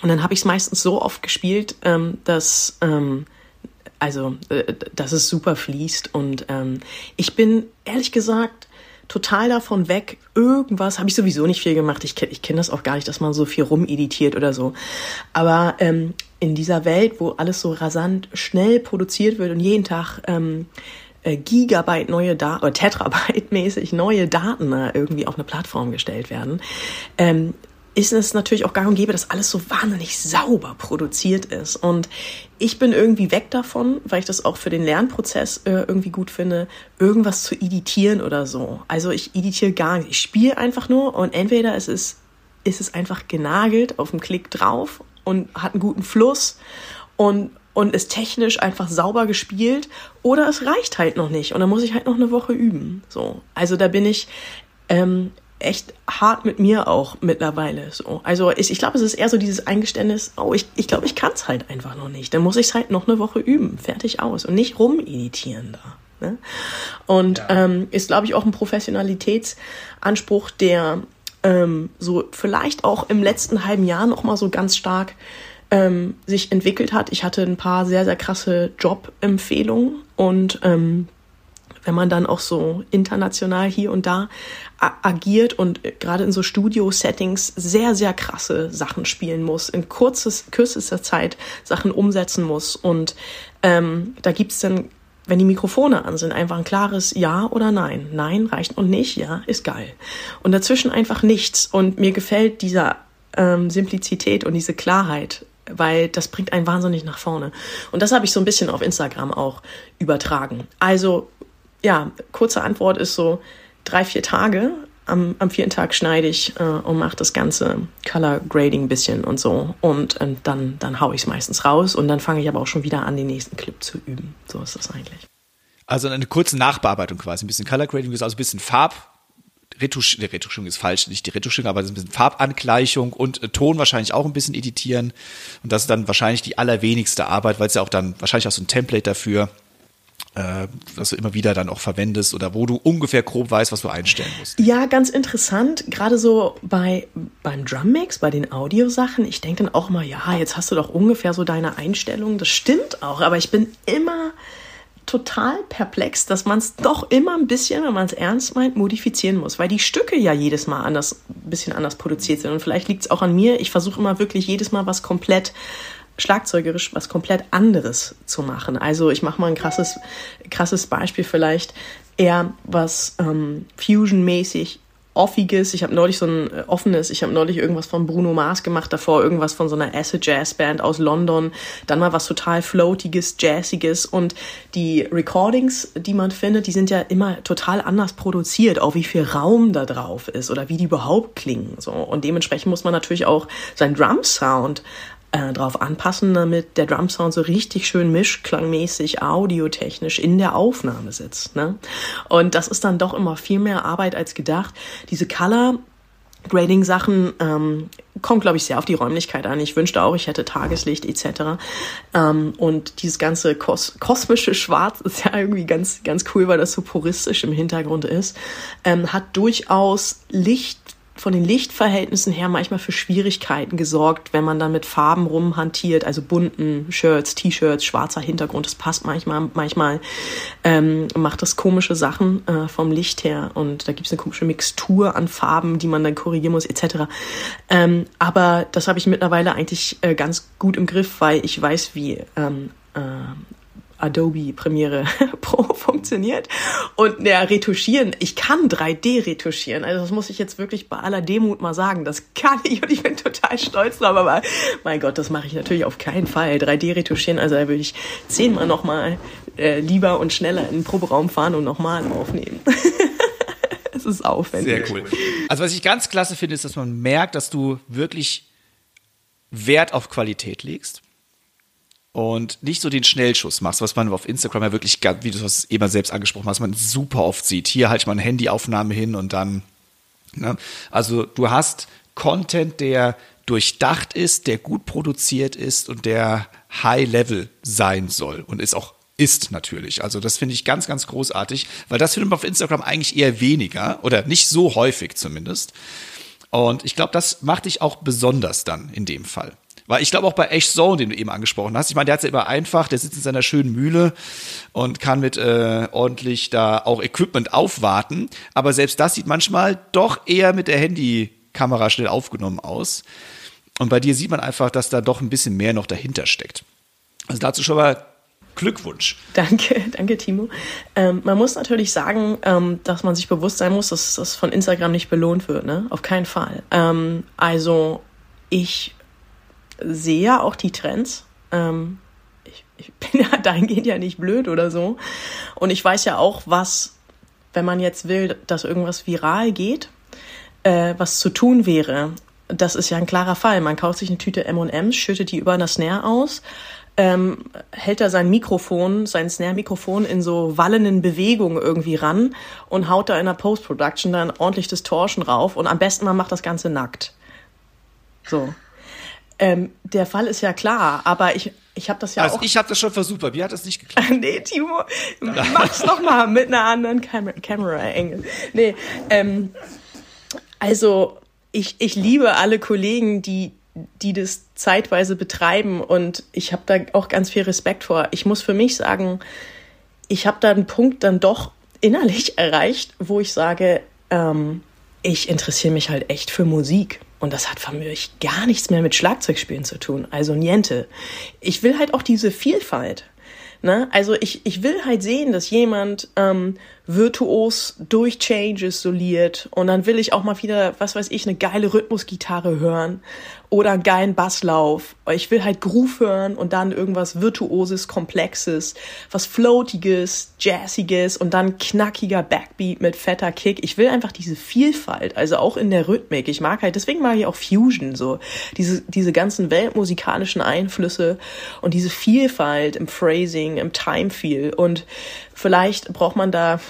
und dann habe ich es meistens so oft gespielt, ähm, dass ähm, also äh, dass es super fließt. Und ähm, ich bin ehrlich gesagt total davon weg. Irgendwas habe ich sowieso nicht viel gemacht. Ich, ich kenne das auch gar nicht, dass man so viel rumeditiert oder so. Aber ähm, in dieser Welt, wo alles so rasant schnell produziert wird und jeden Tag ähm, äh, Gigabyte neue Daten oder Tetrabyte mäßig neue Daten äh, irgendwie auf eine Plattform gestellt werden, ähm, ist es natürlich auch gang und gäbe, dass alles so wahnsinnig sauber produziert ist. Und ich bin irgendwie weg davon, weil ich das auch für den Lernprozess äh, irgendwie gut finde, irgendwas zu editieren oder so. Also ich editiere gar nicht. Ich spiele einfach nur und entweder es ist, ist es einfach genagelt auf dem Klick drauf und hat einen guten Fluss und und ist technisch einfach sauber gespielt oder es reicht halt noch nicht und dann muss ich halt noch eine Woche üben. So, also da bin ich ähm, echt hart mit mir auch mittlerweile so. Also ich, ich glaube, es ist eher so dieses Eingeständnis, oh, ich, ich glaube, ich kann es halt einfach noch nicht. Dann muss ich es halt noch eine Woche üben, fertig aus und nicht rumeditieren da. Ne? Und ja. ähm, ist, glaube ich, auch ein Professionalitätsanspruch, der ähm, so vielleicht auch im letzten halben Jahr noch mal so ganz stark ähm, sich entwickelt hat. Ich hatte ein paar sehr, sehr krasse Jobempfehlungen und ähm, wenn man dann auch so international hier und da agiert und gerade in so Studio-Settings sehr, sehr krasse Sachen spielen muss, in kurzes, kürzester Zeit Sachen umsetzen muss. Und ähm, da gibt's dann, wenn die Mikrofone an sind, einfach ein klares Ja oder Nein. Nein reicht und nicht, ja, ist geil. Und dazwischen einfach nichts. Und mir gefällt dieser ähm, Simplizität und diese Klarheit weil das bringt einen wahnsinnig nach vorne. Und das habe ich so ein bisschen auf Instagram auch übertragen. Also ja, kurze Antwort ist so drei, vier Tage. Am, am vierten Tag schneide ich äh, und mache das ganze Color Grading ein bisschen und so. Und äh, dann, dann haue ich es meistens raus und dann fange ich aber auch schon wieder an, den nächsten Clip zu üben. So ist das eigentlich. Also eine kurze Nachbearbeitung quasi. Ein bisschen Color Grading, also ein bisschen Farb, Retusch, Retuschierung ist falsch, nicht die Retuschierung, aber ein bisschen Farbangleichung und äh, Ton wahrscheinlich auch ein bisschen editieren. Und das ist dann wahrscheinlich die allerwenigste Arbeit, weil es ja auch dann wahrscheinlich auch so ein Template dafür äh, was du immer wieder dann auch verwendest oder wo du ungefähr grob weißt, was du einstellen musst. Ja, ganz interessant. Gerade so bei beim Drummix, bei den Audiosachen. Ich denke dann auch mal, ja, jetzt hast du doch ungefähr so deine Einstellung. Das stimmt auch, aber ich bin immer total perplex, dass man es doch immer ein bisschen, wenn man es ernst meint, modifizieren muss, weil die Stücke ja jedes Mal anders, ein bisschen anders produziert sind. Und vielleicht liegt es auch an mir. Ich versuche immer wirklich jedes Mal was komplett schlagzeugerisch was komplett anderes zu machen. Also ich mache mal ein krasses, krasses Beispiel vielleicht. Eher was ähm, Fusion-mäßig offiges. Ich habe neulich so ein äh, offenes, ich habe neulich irgendwas von Bruno Mars gemacht, davor irgendwas von so einer Acid Jazz Band aus London, dann mal was total floatiges, jazziges. Und die Recordings, die man findet, die sind ja immer total anders produziert, auch wie viel Raum da drauf ist oder wie die überhaupt klingen so. Und dementsprechend muss man natürlich auch seinen Drum Sound äh, drauf anpassen, damit der Drumsound so richtig schön mischklangmäßig, audiotechnisch in der Aufnahme sitzt. Ne? Und das ist dann doch immer viel mehr Arbeit als gedacht. Diese Color Grading-Sachen ähm, kommt, glaube ich, sehr auf die Räumlichkeit an. Ich wünschte auch, ich hätte Tageslicht etc. Ähm, und dieses ganze kos kosmische Schwarz ist ja irgendwie ganz, ganz cool, weil das so puristisch im Hintergrund ist. Ähm, hat durchaus Licht von den Lichtverhältnissen her manchmal für Schwierigkeiten gesorgt, wenn man dann mit Farben rumhantiert, also bunten Shirts, T-Shirts, schwarzer Hintergrund, das passt manchmal, manchmal ähm, macht das komische Sachen äh, vom Licht her und da gibt es eine komische Mixtur an Farben, die man dann korrigieren muss, etc. Ähm, aber das habe ich mittlerweile eigentlich äh, ganz gut im Griff, weil ich weiß, wie ähm, äh, Adobe Premiere Pro funktioniert. Und ja, retuschieren, ich kann 3D retuschieren. Also das muss ich jetzt wirklich bei aller Demut mal sagen. Das kann ich und ich bin total stolz drauf. Aber mein Gott, das mache ich natürlich auf keinen Fall. 3D retuschieren, also da würde ich zehnmal nochmal äh, lieber und schneller in den Proberaum fahren und nochmal aufnehmen. Es ist aufwendig. Sehr cool. Also was ich ganz klasse finde, ist, dass man merkt, dass du wirklich Wert auf Qualität legst und nicht so den Schnellschuss machst, was man auf Instagram ja wirklich, wie du es eben selbst angesprochen hast, man super oft sieht. Hier halte ich mal eine Handyaufnahme hin und dann. Ne? Also du hast Content, der durchdacht ist, der gut produziert ist und der High Level sein soll und ist auch ist natürlich. Also das finde ich ganz, ganz großartig, weil das findet man auf Instagram eigentlich eher weniger oder nicht so häufig zumindest. Und ich glaube, das macht dich auch besonders dann in dem Fall. Weil ich glaube auch bei Ash Zone, den du eben angesprochen hast, ich meine, der hat es ja immer einfach, der sitzt in seiner schönen Mühle und kann mit äh, ordentlich da auch Equipment aufwarten. Aber selbst das sieht manchmal doch eher mit der Handykamera schnell aufgenommen aus. Und bei dir sieht man einfach, dass da doch ein bisschen mehr noch dahinter steckt. Also dazu schon mal Glückwunsch. Danke, danke, Timo. Ähm, man muss natürlich sagen, ähm, dass man sich bewusst sein muss, dass das von Instagram nicht belohnt wird, ne? Auf keinen Fall. Ähm, also ich sehe ja auch die Trends. Ähm, ich, ich bin ja dahingehend ja nicht blöd oder so. Und ich weiß ja auch, was, wenn man jetzt will, dass irgendwas viral geht, äh, was zu tun wäre. Das ist ja ein klarer Fall. Man kauft sich eine Tüte M&M's, schüttet die über eine Snare aus, ähm, hält er sein Mikrofon, sein Snare-Mikrofon in so wallenden Bewegungen irgendwie ran und haut da in der Post-Production dann ordentlich Distortion rauf und am besten man macht das Ganze nackt. So. Ähm, der Fall ist ja klar, aber ich, ich habe das ja also auch. ich habe das schon versucht, bei mir hat das nicht geklappt. nee, Timo, mach's noch mal mit einer anderen Cam Camera-Engel. Nee, ähm, also ich, ich liebe alle Kollegen, die die das zeitweise betreiben und ich habe da auch ganz viel Respekt vor. Ich muss für mich sagen, ich habe da einen Punkt dann doch innerlich erreicht, wo ich sage, ähm, ich interessiere mich halt echt für Musik. Und das hat für mich gar nichts mehr mit Schlagzeugspielen zu tun. Also niente. Ich will halt auch diese Vielfalt. Ne? Also ich, ich will halt sehen, dass jemand ähm, virtuos durch Changes soliert und dann will ich auch mal wieder, was weiß ich, eine geile Rhythmusgitarre hören oder einen geilen Basslauf. Ich will halt Groove hören und dann irgendwas Virtuoses, Komplexes, was Floatiges, Jazziges und dann knackiger Backbeat mit fetter Kick. Ich will einfach diese Vielfalt, also auch in der Rhythmik. Ich mag halt, deswegen mag ich auch Fusion, so diese, diese ganzen weltmusikalischen Einflüsse und diese Vielfalt im Phrasing, im Timefeel und vielleicht braucht man da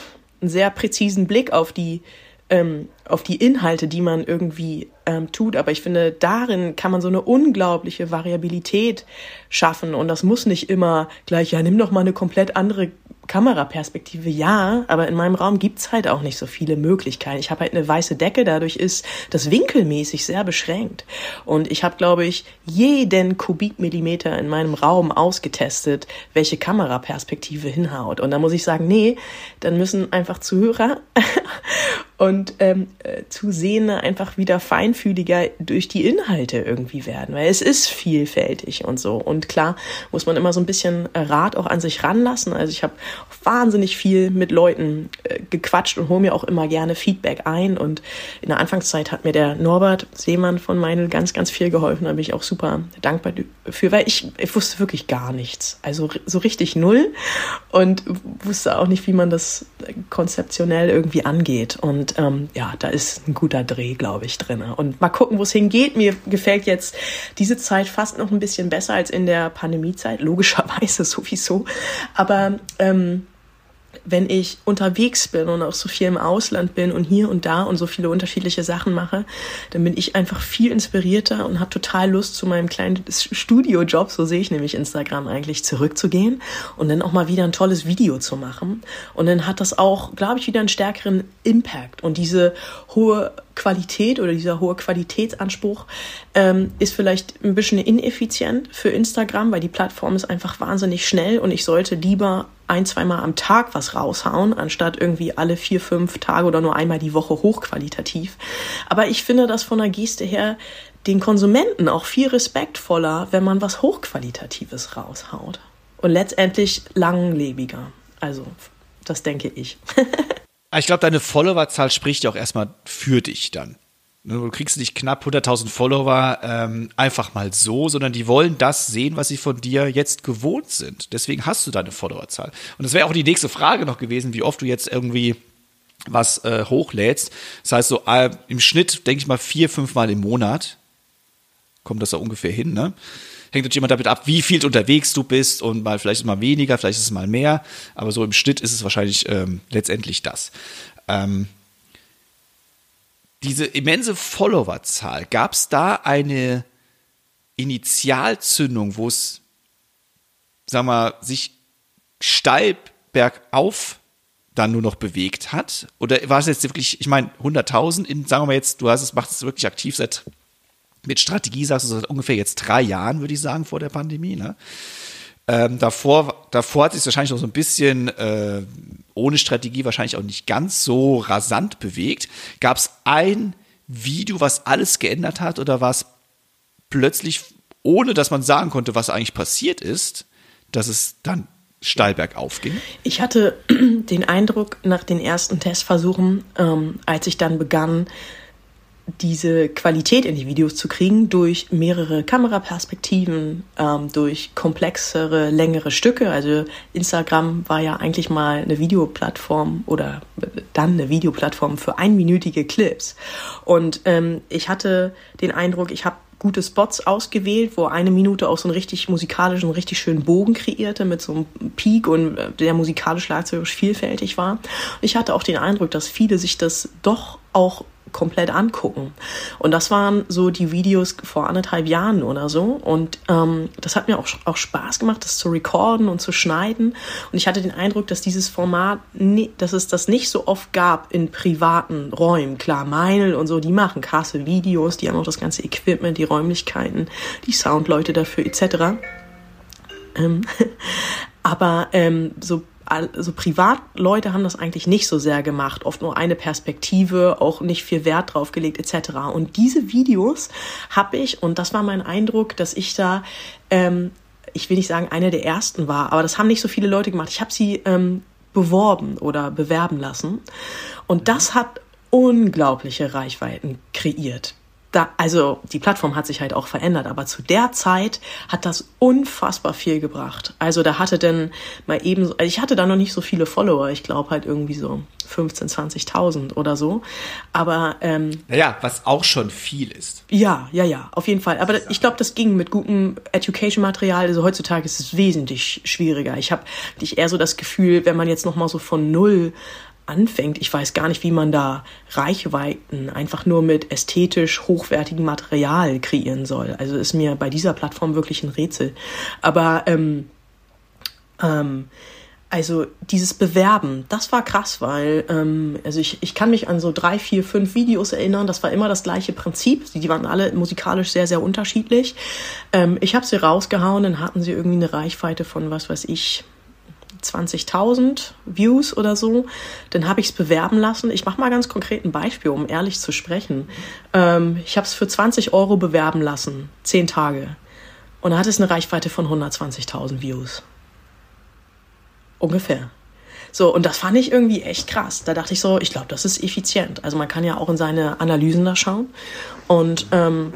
einen sehr präzisen Blick auf die ähm, auf die Inhalte, die man irgendwie ähm, tut. Aber ich finde, darin kann man so eine unglaubliche Variabilität schaffen. Und das muss nicht immer gleich, ja, nimm doch mal eine komplett andere Kameraperspektive ja, aber in meinem Raum gibt's halt auch nicht so viele Möglichkeiten. Ich habe halt eine weiße Decke, dadurch ist das winkelmäßig sehr beschränkt. Und ich habe, glaube ich, jeden Kubikmillimeter in meinem Raum ausgetestet, welche Kameraperspektive hinhaut. Und da muss ich sagen, nee, dann müssen einfach Zuhörer und ähm, äh, Zusehende einfach wieder feinfühliger durch die Inhalte irgendwie werden, weil es ist vielfältig und so. Und klar muss man immer so ein bisschen Rat auch an sich ranlassen. Also ich habe wahnsinnig viel mit Leuten äh, gequatscht und hole mir auch immer gerne Feedback ein. Und in der Anfangszeit hat mir der Norbert Seemann von Meinl ganz, ganz viel geholfen. Da bin ich auch super dankbar für, weil ich, ich wusste wirklich gar nichts. Also so richtig null und wusste auch nicht, wie man das konzeptionell irgendwie angeht. Und ähm, ja, da ist ein guter Dreh, glaube ich, drin. Und mal gucken, wo es hingeht. Mir gefällt jetzt diese Zeit fast noch ein bisschen besser als in der Pandemiezeit, logischerweise sowieso. Aber ähm, wenn ich unterwegs bin und auch so viel im Ausland bin und hier und da und so viele unterschiedliche Sachen mache, dann bin ich einfach viel inspirierter und habe total Lust zu meinem kleinen Studiojob, so sehe ich nämlich Instagram eigentlich, zurückzugehen und dann auch mal wieder ein tolles Video zu machen. Und dann hat das auch, glaube ich, wieder einen stärkeren Impact. Und diese hohe Qualität oder dieser hohe Qualitätsanspruch ähm, ist vielleicht ein bisschen ineffizient für Instagram, weil die Plattform ist einfach wahnsinnig schnell und ich sollte lieber ein, zweimal am Tag was raushauen, anstatt irgendwie alle vier, fünf Tage oder nur einmal die Woche hochqualitativ. Aber ich finde das von der Geste her den Konsumenten auch viel respektvoller, wenn man was Hochqualitatives raushaut. Und letztendlich langlebiger. Also, das denke ich. ich glaube, deine Followerzahl spricht ja auch erstmal für dich dann. Du kriegst nicht knapp 100.000 Follower ähm, einfach mal so, sondern die wollen das sehen, was sie von dir jetzt gewohnt sind. Deswegen hast du deine Followerzahl. Und das wäre auch die nächste Frage noch gewesen, wie oft du jetzt irgendwie was äh, hochlädst. Das heißt so äh, im Schnitt, denke ich mal, vier, fünf Mal im Monat kommt das da ungefähr hin, ne? Hängt natürlich immer damit ab, wie viel unterwegs du bist und mal vielleicht ist mal weniger, vielleicht ist es mal mehr, aber so im Schnitt ist es wahrscheinlich ähm, letztendlich das. Ähm, diese immense Followerzahl, gab es da eine Initialzündung, wo es, sag mal, sich steil bergauf dann nur noch bewegt hat? Oder war es jetzt wirklich, ich meine, 100.000 in, sagen wir mal jetzt, du hast es, machst es wirklich aktiv seit, mit Strategie sagst du, seit ungefähr jetzt drei Jahren, würde ich sagen, vor der Pandemie, ne? Ähm, davor, davor hat sich wahrscheinlich noch so ein bisschen äh, ohne Strategie wahrscheinlich auch nicht ganz so rasant bewegt. Gab es ein Video, was alles geändert hat, oder war es plötzlich, ohne dass man sagen konnte, was eigentlich passiert ist, dass es dann steil bergauf ging? Ich hatte den Eindruck nach den ersten Testversuchen, ähm, als ich dann begann, diese Qualität in die Videos zu kriegen durch mehrere Kameraperspektiven, ähm, durch komplexere, längere Stücke. Also Instagram war ja eigentlich mal eine Videoplattform oder dann eine Videoplattform für einminütige Clips. Und ähm, ich hatte den Eindruck, ich habe gute Spots ausgewählt, wo eine Minute auch so einen richtig musikalischen, richtig schönen Bogen kreierte mit so einem Peak und äh, der musikalisch schlagzeugerisch vielfältig war. Ich hatte auch den Eindruck, dass viele sich das doch auch komplett angucken. Und das waren so die Videos vor anderthalb Jahren oder so. Und ähm, das hat mir auch, auch Spaß gemacht, das zu recorden und zu schneiden. Und ich hatte den Eindruck, dass dieses Format, dass es das nicht so oft gab in privaten Räumen. Klar, Meinl und so, die machen krasse Videos, die haben auch das ganze Equipment, die Räumlichkeiten, die Soundleute dafür etc. Ähm, aber ähm, so also Privatleute haben das eigentlich nicht so sehr gemacht, oft nur eine Perspektive, auch nicht viel Wert drauf gelegt etc. Und diese Videos habe ich, und das war mein Eindruck, dass ich da, ähm, ich will nicht sagen, eine der ersten war, aber das haben nicht so viele Leute gemacht. Ich habe sie ähm, beworben oder bewerben lassen. Und das hat unglaubliche Reichweiten kreiert da, also die Plattform hat sich halt auch verändert, aber zu der Zeit hat das unfassbar viel gebracht. Also da hatte denn mal eben, also ich hatte da noch nicht so viele Follower, ich glaube halt irgendwie so 15, 20.000 oder so. Aber ähm, naja, was auch schon viel ist. Ja, ja, ja, auf jeden Fall. Aber ich glaube, das ging mit gutem Education-Material. Also heutzutage ist es wesentlich schwieriger. Ich habe eher so das Gefühl, wenn man jetzt noch mal so von null anfängt. Ich weiß gar nicht, wie man da Reichweiten einfach nur mit ästhetisch hochwertigem Material kreieren soll. Also ist mir bei dieser Plattform wirklich ein Rätsel. Aber ähm, ähm, also dieses Bewerben, das war krass, weil ähm, also ich, ich kann mich an so drei, vier, fünf Videos erinnern. Das war immer das gleiche Prinzip. Die waren alle musikalisch sehr, sehr unterschiedlich. Ähm, ich habe sie rausgehauen, dann hatten sie irgendwie eine Reichweite von was weiß ich 20.000 Views oder so, dann habe ich es bewerben lassen. Ich mache mal ganz konkret ein Beispiel, um ehrlich zu sprechen. Ähm, ich habe es für 20 Euro bewerben lassen, 10 Tage. Und da hat es eine Reichweite von 120.000 Views. Ungefähr. So, und das fand ich irgendwie echt krass. Da dachte ich so, ich glaube, das ist effizient. Also man kann ja auch in seine Analysen da schauen. Und ähm,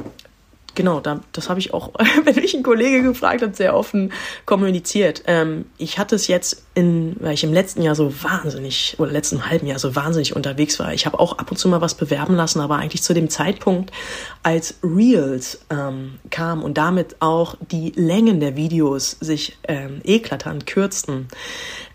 genau, da, das habe ich auch, wenn mich ein Kollege gefragt hat, sehr offen kommuniziert. Ähm, ich hatte es jetzt in, weil ich im letzten Jahr so wahnsinnig, oder letzten halben Jahr so wahnsinnig unterwegs war. Ich habe auch ab und zu mal was bewerben lassen, aber eigentlich zu dem Zeitpunkt, als Reels ähm, kam und damit auch die Längen der Videos sich ähm, eklatant kürzten,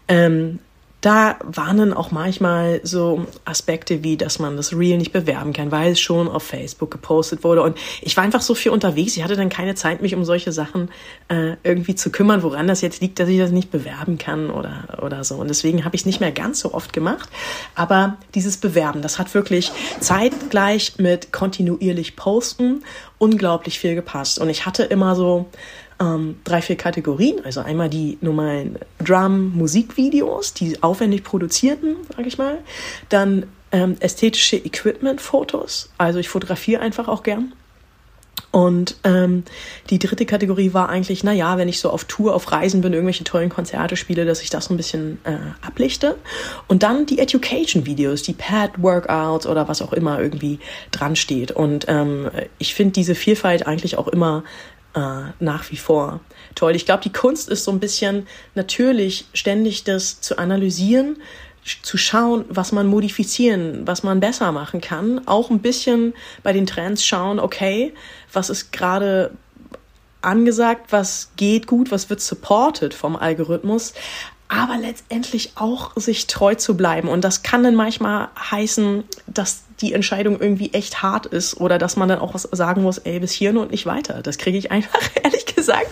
ähm, da warnen auch manchmal so Aspekte wie, dass man das Reel nicht bewerben kann, weil es schon auf Facebook gepostet wurde. Und ich war einfach so viel unterwegs. Ich hatte dann keine Zeit, mich um solche Sachen äh, irgendwie zu kümmern, woran das jetzt liegt, dass ich das nicht bewerben kann oder, oder so. Und deswegen habe ich es nicht mehr ganz so oft gemacht. Aber dieses Bewerben, das hat wirklich zeitgleich mit kontinuierlich posten unglaublich viel gepasst. Und ich hatte immer so ähm, drei, vier Kategorien. Also einmal die normalen Drum-Musikvideos, die aufwendig produzierten, sage ich mal. Dann ähm, ästhetische Equipment-Fotos. Also ich fotografiere einfach auch gern. Und ähm, die dritte Kategorie war eigentlich, na ja, wenn ich so auf Tour, auf Reisen bin, irgendwelche tollen Konzerte spiele, dass ich das so ein bisschen äh, ablichte. Und dann die Education-Videos, die Pad-Workouts oder was auch immer irgendwie dran steht. Und ähm, ich finde diese Vielfalt eigentlich auch immer äh, nach wie vor toll. Ich glaube, die Kunst ist so ein bisschen natürlich ständig das zu analysieren, zu schauen, was man modifizieren, was man besser machen kann. Auch ein bisschen bei den Trends schauen, okay, was ist gerade angesagt, was geht gut, was wird supported vom Algorithmus, aber letztendlich auch sich treu zu bleiben. Und das kann dann manchmal heißen, dass die Entscheidung irgendwie echt hart ist oder dass man dann auch was sagen muss, ey, bis hierhin und nicht weiter. Das kriege ich einfach, ehrlich gesagt,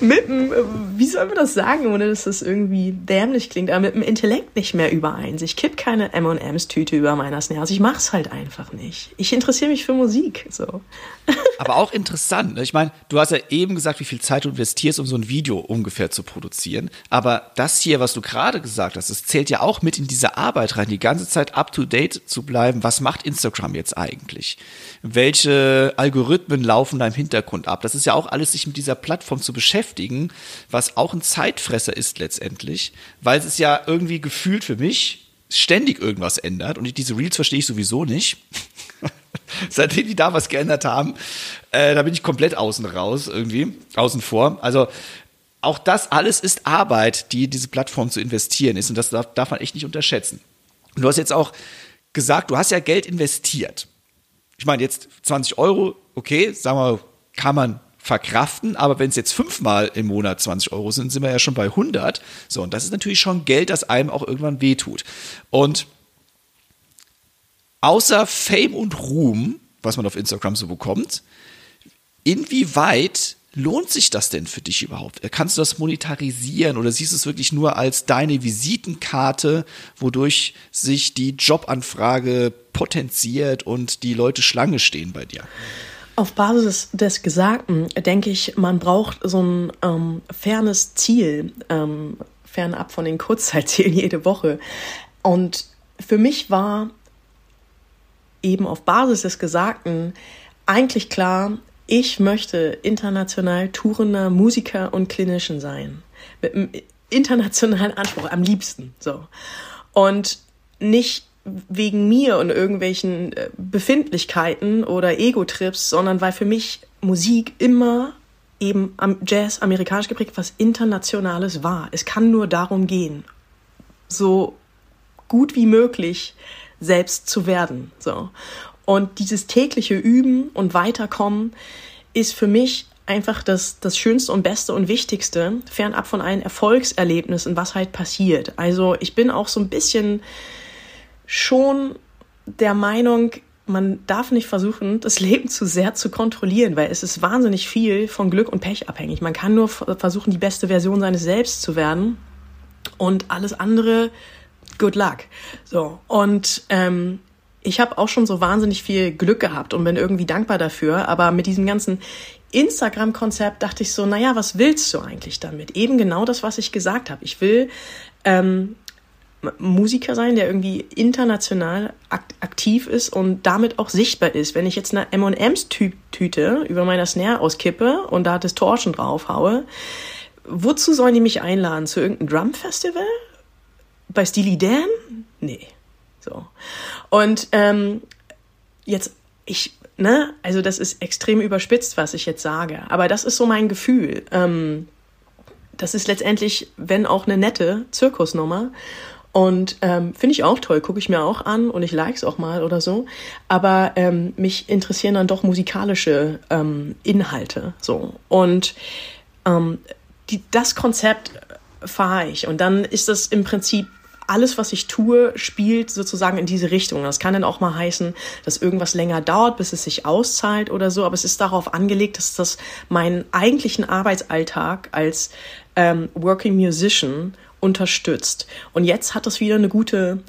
mit dem, wie soll man das sagen, ohne dass das irgendwie dämlich klingt, aber mit dem Intellekt nicht mehr übereins. Ich kipp keine M&M's-Tüte über meiner Snares. Ich mach's halt einfach nicht. Ich interessiere mich für Musik, so. Aber auch interessant. Ne? Ich meine, du hast ja eben gesagt, wie viel Zeit du investierst, um so ein Video ungefähr zu produzieren. Aber das hier, was du gerade gesagt hast, das zählt ja auch mit in diese Arbeit rein, die ganze Zeit up to date zu bleiben. Was macht Instagram jetzt eigentlich? Welche Algorithmen laufen da im Hintergrund ab? Das ist ja auch alles, sich mit dieser Plattform zu beschäftigen, was auch ein Zeitfresser ist letztendlich, weil es ist ja irgendwie gefühlt für mich ständig irgendwas ändert und diese Reels verstehe ich sowieso nicht. Seitdem die da was geändert haben, äh, da bin ich komplett außen raus irgendwie, außen vor. Also auch das alles ist Arbeit, die in diese Plattform zu investieren ist und das darf, darf man echt nicht unterschätzen. Du hast jetzt auch gesagt, du hast ja Geld investiert. Ich meine, jetzt 20 Euro, okay, sagen wir kann man verkraften, aber wenn es jetzt fünfmal im Monat 20 Euro sind, sind wir ja schon bei 100. So, und das ist natürlich schon Geld, das einem auch irgendwann wehtut. Und außer Fame und Ruhm, was man auf Instagram so bekommt, inwieweit lohnt sich das denn für dich überhaupt? Kannst du das monetarisieren oder siehst du es wirklich nur als deine Visitenkarte, wodurch sich die Jobanfrage potenziert und die Leute Schlange stehen bei dir? Auf Basis des Gesagten denke ich, man braucht so ein ähm, fernes Ziel, ähm, fernab von den Kurzzeitzielen jede Woche. Und für mich war eben auf Basis des Gesagten eigentlich klar, ich möchte international tourender Musiker und Clinician sein. Mit einem internationalen Anspruch, am liebsten. So. Und nicht wegen mir und irgendwelchen äh, Befindlichkeiten oder Ego-Trips, sondern weil für mich Musik immer eben am Jazz amerikanisch geprägt was Internationales war. Es kann nur darum gehen, so gut wie möglich selbst zu werden. So. Und dieses tägliche Üben und Weiterkommen ist für mich einfach das, das Schönste und Beste und Wichtigste, fernab von allen Erfolgserlebnissen, was halt passiert. Also ich bin auch so ein bisschen schon der Meinung, man darf nicht versuchen, das Leben zu sehr zu kontrollieren, weil es ist wahnsinnig viel von Glück und Pech abhängig. Man kann nur versuchen, die beste Version seines Selbst zu werden und alles andere, good luck. So und ähm, ich habe auch schon so wahnsinnig viel Glück gehabt und bin irgendwie dankbar dafür. Aber mit diesem ganzen Instagram-Konzept dachte ich so, naja, was willst du eigentlich damit? Eben genau das, was ich gesagt habe. Ich will ähm, Musiker sein, der irgendwie international aktiv ist und damit auch sichtbar ist. Wenn ich jetzt eine M&M's-Tüte über meiner Snare auskippe und da Distortion draufhaue, wozu sollen die mich einladen? Zu irgendeinem Drum-Festival? Bei Steely Dan? Nee. So. Und ähm, jetzt, ich, ne, also das ist extrem überspitzt, was ich jetzt sage, aber das ist so mein Gefühl. Ähm, das ist letztendlich, wenn auch eine nette Zirkusnummer. Und ähm, finde ich auch toll, gucke ich mir auch an und ich like es auch mal oder so. Aber ähm, mich interessieren dann doch musikalische ähm, Inhalte. So. Und ähm, die, das Konzept fahre ich. Und dann ist das im Prinzip alles, was ich tue, spielt sozusagen in diese Richtung. Das kann dann auch mal heißen, dass irgendwas länger dauert, bis es sich auszahlt oder so. Aber es ist darauf angelegt, dass das meinen eigentlichen Arbeitsalltag als ähm, Working Musician unterstützt. Und jetzt hat das wieder eine gute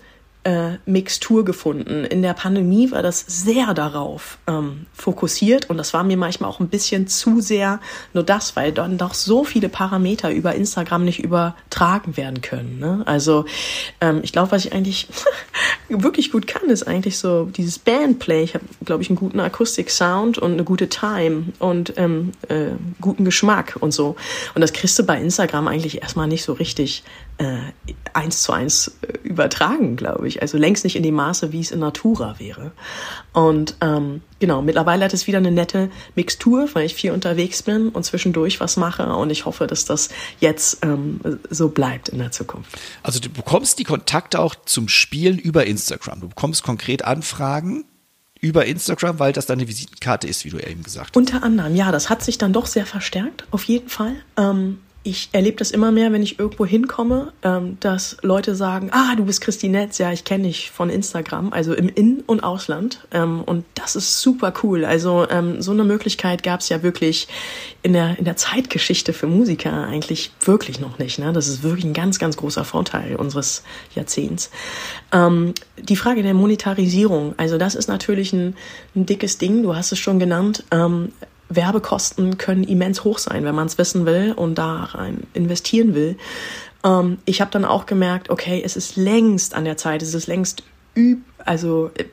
äh, Mixtur gefunden. In der Pandemie war das sehr darauf ähm, fokussiert und das war mir manchmal auch ein bisschen zu sehr nur das, weil dann doch so viele Parameter über Instagram nicht übertragen werden können. Ne? Also ähm, ich glaube, was ich eigentlich wirklich gut kann, ist eigentlich so dieses Bandplay. Ich habe, glaube ich, einen guten Akustik-Sound und eine gute Time und ähm, äh, guten Geschmack und so. Und das kriegst du bei Instagram eigentlich erstmal nicht so richtig äh, eins zu eins äh, übertragen, glaube ich. Also längst nicht in dem Maße, wie es in Natura wäre. Und ähm, genau, mittlerweile hat es wieder eine nette Mixtur, weil ich viel unterwegs bin und zwischendurch was mache. Und ich hoffe, dass das jetzt ähm, so bleibt in der Zukunft. Also du bekommst die Kontakte auch zum Spielen über Instagram. Du bekommst konkret Anfragen über Instagram, weil das deine Visitenkarte ist, wie du eben gesagt hast. Unter anderem, ja, das hat sich dann doch sehr verstärkt, auf jeden Fall. Ähm, ich erlebe das immer mehr, wenn ich irgendwo hinkomme, ähm, dass Leute sagen, ah, du bist Christine Netz, ja, ich kenne dich von Instagram, also im In- und Ausland. Ähm, und das ist super cool. Also ähm, so eine Möglichkeit gab es ja wirklich in der, in der Zeitgeschichte für Musiker eigentlich wirklich noch nicht. Ne? Das ist wirklich ein ganz, ganz großer Vorteil unseres Jahrzehnts. Ähm, die Frage der Monetarisierung, also das ist natürlich ein, ein dickes Ding, du hast es schon genannt. Werbekosten können immens hoch sein, wenn man es wissen will und da rein investieren will. Ähm, ich habe dann auch gemerkt, okay, es ist längst an der Zeit, es ist längst üb, also äh,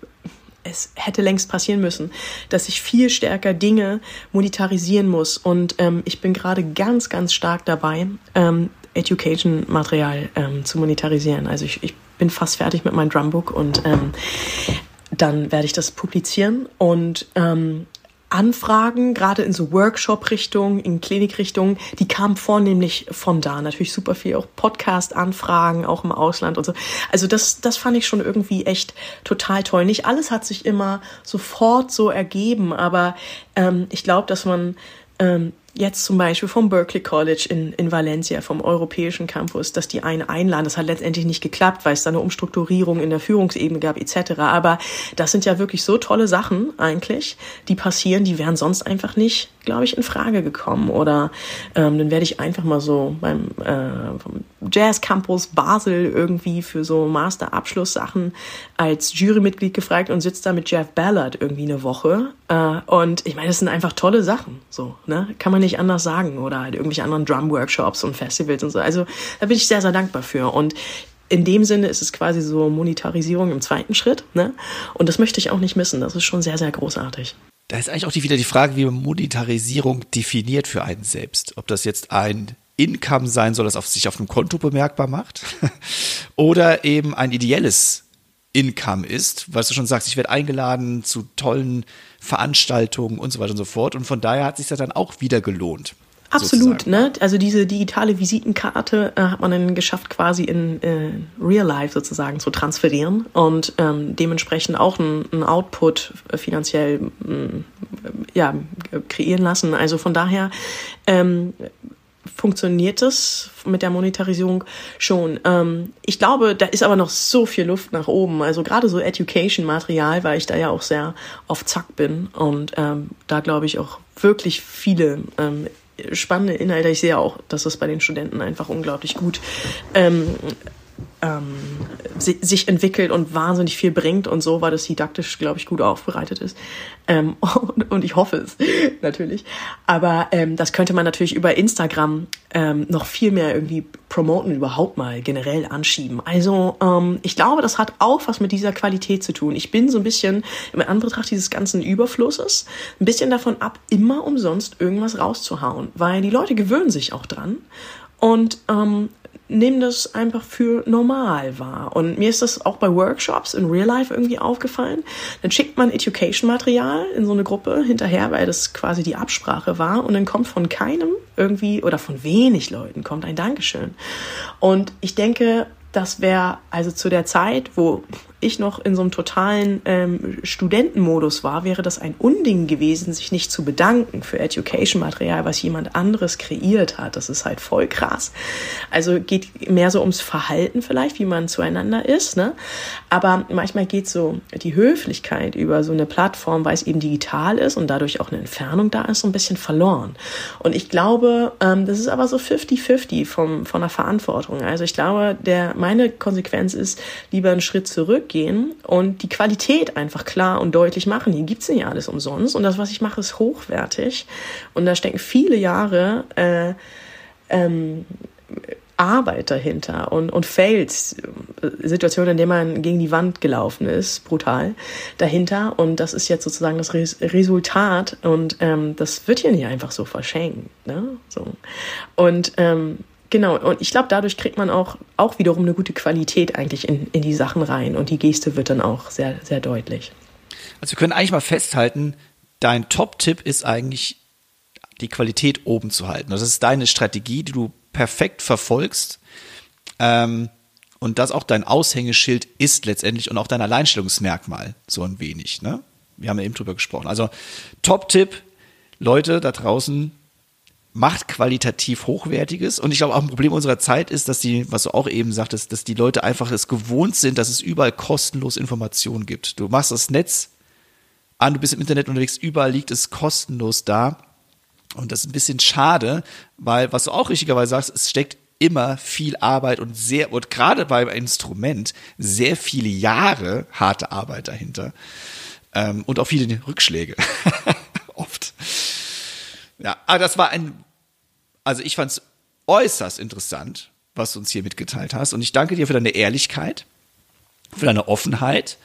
es hätte längst passieren müssen, dass ich viel stärker Dinge monetarisieren muss. Und ähm, ich bin gerade ganz, ganz stark dabei, ähm, Education-Material ähm, zu monetarisieren. Also ich, ich bin fast fertig mit meinem Drumbook und ähm, dann werde ich das publizieren und ähm, Anfragen, gerade in so Workshop-Richtungen, in Klinik-Richtungen, die kamen vornehmlich von da. Natürlich super viel auch Podcast-Anfragen, auch im Ausland und so. Also das, das fand ich schon irgendwie echt total toll. Nicht alles hat sich immer sofort so ergeben, aber ähm, ich glaube, dass man ähm, jetzt zum Beispiel vom Berkeley College in, in Valencia, vom europäischen Campus, dass die einen einladen. Das hat letztendlich nicht geklappt, weil es da eine Umstrukturierung in der Führungsebene gab etc. Aber das sind ja wirklich so tolle Sachen eigentlich, die passieren, die wären sonst einfach nicht, glaube ich, in Frage gekommen. Oder ähm, dann werde ich einfach mal so beim äh, Jazz Campus Basel irgendwie für so Master-Abschlusssachen als Jurymitglied gefragt und sitzt da mit Jeff Ballard irgendwie eine Woche. Äh, und ich meine, das sind einfach tolle Sachen. So, ne? Kann man nicht anders sagen oder halt irgendwelche anderen Drum-Workshops und Festivals und so. Also da bin ich sehr, sehr dankbar für. Und in dem Sinne ist es quasi so Monetarisierung im zweiten Schritt. Ne? Und das möchte ich auch nicht missen. Das ist schon sehr, sehr großartig. Da ist eigentlich auch wieder die Frage, wie man Monetarisierung definiert für einen selbst. Ob das jetzt ein Income sein soll, das auf sich auf einem Konto bemerkbar macht, oder eben ein ideelles Income ist, was du schon sagst, ich werde eingeladen zu tollen Veranstaltungen und so weiter und so fort. Und von daher hat sich das dann auch wieder gelohnt. Absolut, ne? Also diese digitale Visitenkarte äh, hat man dann geschafft, quasi in äh, Real Life sozusagen zu transferieren und ähm, dementsprechend auch einen Output finanziell ja, kreieren lassen. Also von daher ähm, funktioniert es mit der Monetarisierung schon. Ähm, ich glaube, da ist aber noch so viel Luft nach oben. Also gerade so Education-Material, weil ich da ja auch sehr auf Zack bin und ähm, da glaube ich auch wirklich viele ähm, spannende Inhalte. Ich sehe auch, dass das bei den Studenten einfach unglaublich gut ähm, ähm, sich entwickelt und wahnsinnig viel bringt und so, weil das didaktisch, glaube ich, gut aufbereitet ist. Ähm, und, und, ich hoffe es natürlich. Aber ähm, das könnte man natürlich über Instagram ähm, noch viel mehr irgendwie promoten, überhaupt mal generell anschieben. Also ähm, ich glaube, das hat auch was mit dieser Qualität zu tun. Ich bin so ein bisschen im Anbetracht dieses ganzen Überflusses ein bisschen davon ab, immer umsonst irgendwas rauszuhauen, weil die Leute gewöhnen sich auch dran. Und ähm, nehmen das einfach für normal wahr. Und mir ist das auch bei Workshops in Real Life irgendwie aufgefallen. Dann schickt man Education-Material in so eine Gruppe hinterher, weil das quasi die Absprache war. Und dann kommt von keinem irgendwie oder von wenig Leuten kommt ein Dankeschön. Und ich denke, das wäre also zu der Zeit, wo ich noch in so einem totalen ähm, Studentenmodus war, wäre das ein Unding gewesen, sich nicht zu bedanken für Education-Material, was jemand anderes kreiert hat. Das ist halt voll krass. Also geht mehr so ums Verhalten vielleicht, wie man zueinander ist. Ne? Aber manchmal geht so die Höflichkeit über so eine Plattform, weil es eben digital ist und dadurch auch eine Entfernung da ist, so ein bisschen verloren. Und ich glaube, ähm, das ist aber so 50-50 vom von der Verantwortung. Also ich glaube, der meine Konsequenz ist lieber einen Schritt zurück gehen und die Qualität einfach klar und deutlich machen. Hier gibt's nicht alles umsonst und das, was ich mache, ist hochwertig und da stecken viele Jahre äh, ähm, Arbeit dahinter und, und Fails, Situationen, in denen man gegen die Wand gelaufen ist, brutal, dahinter. Und das ist jetzt sozusagen das Res Resultat und ähm, das wird hier nicht einfach so verschenkt. Ne? So. Und ähm, Genau, und ich glaube, dadurch kriegt man auch, auch wiederum eine gute Qualität eigentlich in, in die Sachen rein und die Geste wird dann auch sehr, sehr deutlich. Also wir können eigentlich mal festhalten, dein Top-Tipp ist eigentlich, die Qualität oben zu halten. Also das ist deine Strategie, die du perfekt verfolgst. Ähm, und das auch dein Aushängeschild ist letztendlich und auch dein Alleinstellungsmerkmal so ein wenig. Ne? Wir haben ja eben drüber gesprochen. Also Top-Tipp, Leute da draußen, macht qualitativ hochwertiges. Und ich glaube, auch ein Problem unserer Zeit ist, dass die, was du auch eben sagtest, dass die Leute einfach es gewohnt sind, dass es überall kostenlos Informationen gibt. Du machst das Netz an, du bist im Internet unterwegs, überall liegt es kostenlos da. Und das ist ein bisschen schade, weil, was du auch richtigerweise sagst, es steckt immer viel Arbeit und sehr, und gerade beim Instrument, sehr viele Jahre harte Arbeit dahinter. Ähm, und auch viele Rückschläge. Oft. Ja, aber das war ein, also ich fand es äußerst interessant, was du uns hier mitgeteilt hast. Und ich danke dir für deine Ehrlichkeit, für deine Offenheit.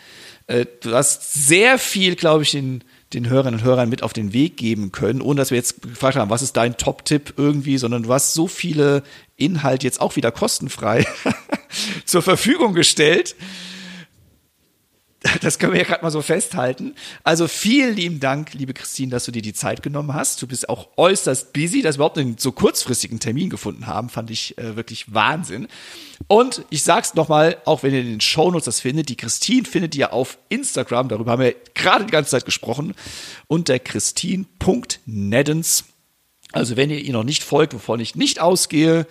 Äh, du hast sehr viel, glaube ich, den, den Hörerinnen und Hörern mit auf den Weg geben können, ohne dass wir jetzt gefragt haben, was ist dein Top-Tipp irgendwie, sondern du hast so viele Inhalte jetzt auch wieder kostenfrei zur Verfügung gestellt. das können wir ja gerade mal so festhalten. Also vielen lieben Dank, liebe Christine, dass du dir die Zeit genommen hast. Du bist auch äußerst busy, dass wir überhaupt einen so kurzfristigen Termin gefunden haben, fand ich äh, wirklich Wahnsinn. Und ich sag's nochmal, auch wenn ihr in den Shownotes das findet, die Christine findet ihr auf Instagram, darüber haben wir gerade die ganze Zeit gesprochen, unter christine.neddens. Also wenn ihr ihr noch nicht folgt, wovon ich nicht ausgehe,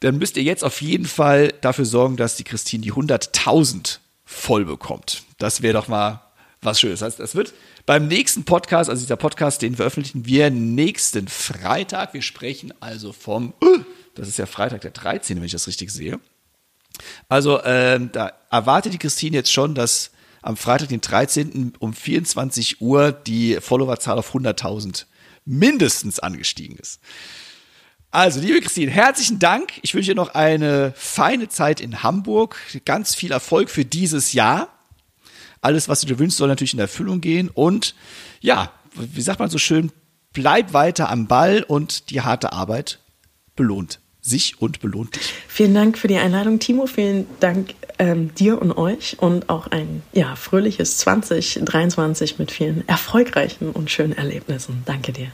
dann müsst ihr jetzt auf jeden Fall dafür sorgen, dass die Christine die 100.000 voll bekommt. Das wäre doch mal was Schönes. Das heißt, es wird beim nächsten Podcast, also dieser Podcast, den veröffentlichen wir nächsten Freitag. Wir sprechen also vom, uh, das ist ja Freitag der 13., wenn ich das richtig sehe. Also ähm, da erwartet die Christine jetzt schon, dass am Freitag, den 13. um 24 Uhr die Followerzahl auf 100.000 mindestens angestiegen ist. Also, liebe Christine, herzlichen Dank. Ich wünsche dir noch eine feine Zeit in Hamburg. Ganz viel Erfolg für dieses Jahr. Alles, was du dir wünschst, soll natürlich in Erfüllung gehen. Und ja, wie sagt man so schön, bleib weiter am Ball und die harte Arbeit belohnt sich und belohnt dich. Vielen Dank für die Einladung, Timo. Vielen Dank ähm, dir und euch und auch ein ja, fröhliches 2023 mit vielen erfolgreichen und schönen Erlebnissen. Danke dir.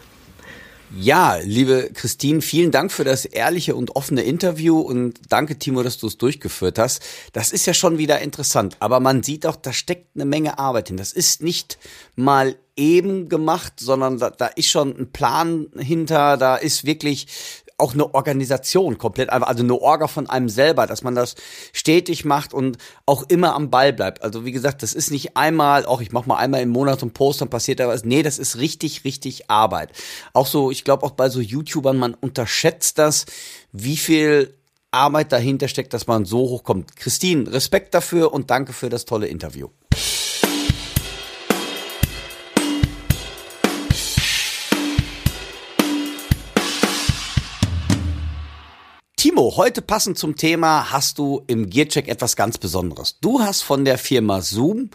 Ja, liebe Christine, vielen Dank für das ehrliche und offene Interview und danke, Timo, dass du es durchgeführt hast. Das ist ja schon wieder interessant, aber man sieht auch, da steckt eine Menge Arbeit hin. Das ist nicht mal eben gemacht, sondern da, da ist schon ein Plan hinter, da ist wirklich auch eine Organisation komplett also eine Orga von einem selber, dass man das stetig macht und auch immer am Ball bleibt. Also wie gesagt, das ist nicht einmal, auch ich mach mal einmal im Monat ein Post, dann passiert da was. Nee, das ist richtig, richtig Arbeit. Auch so, ich glaube auch bei so YouTubern, man unterschätzt das, wie viel Arbeit dahinter steckt, dass man so hochkommt. Christine, Respekt dafür und danke für das tolle Interview. Timo, heute passend zum Thema hast du im Gearcheck etwas ganz Besonderes. Du hast von der Firma Zoom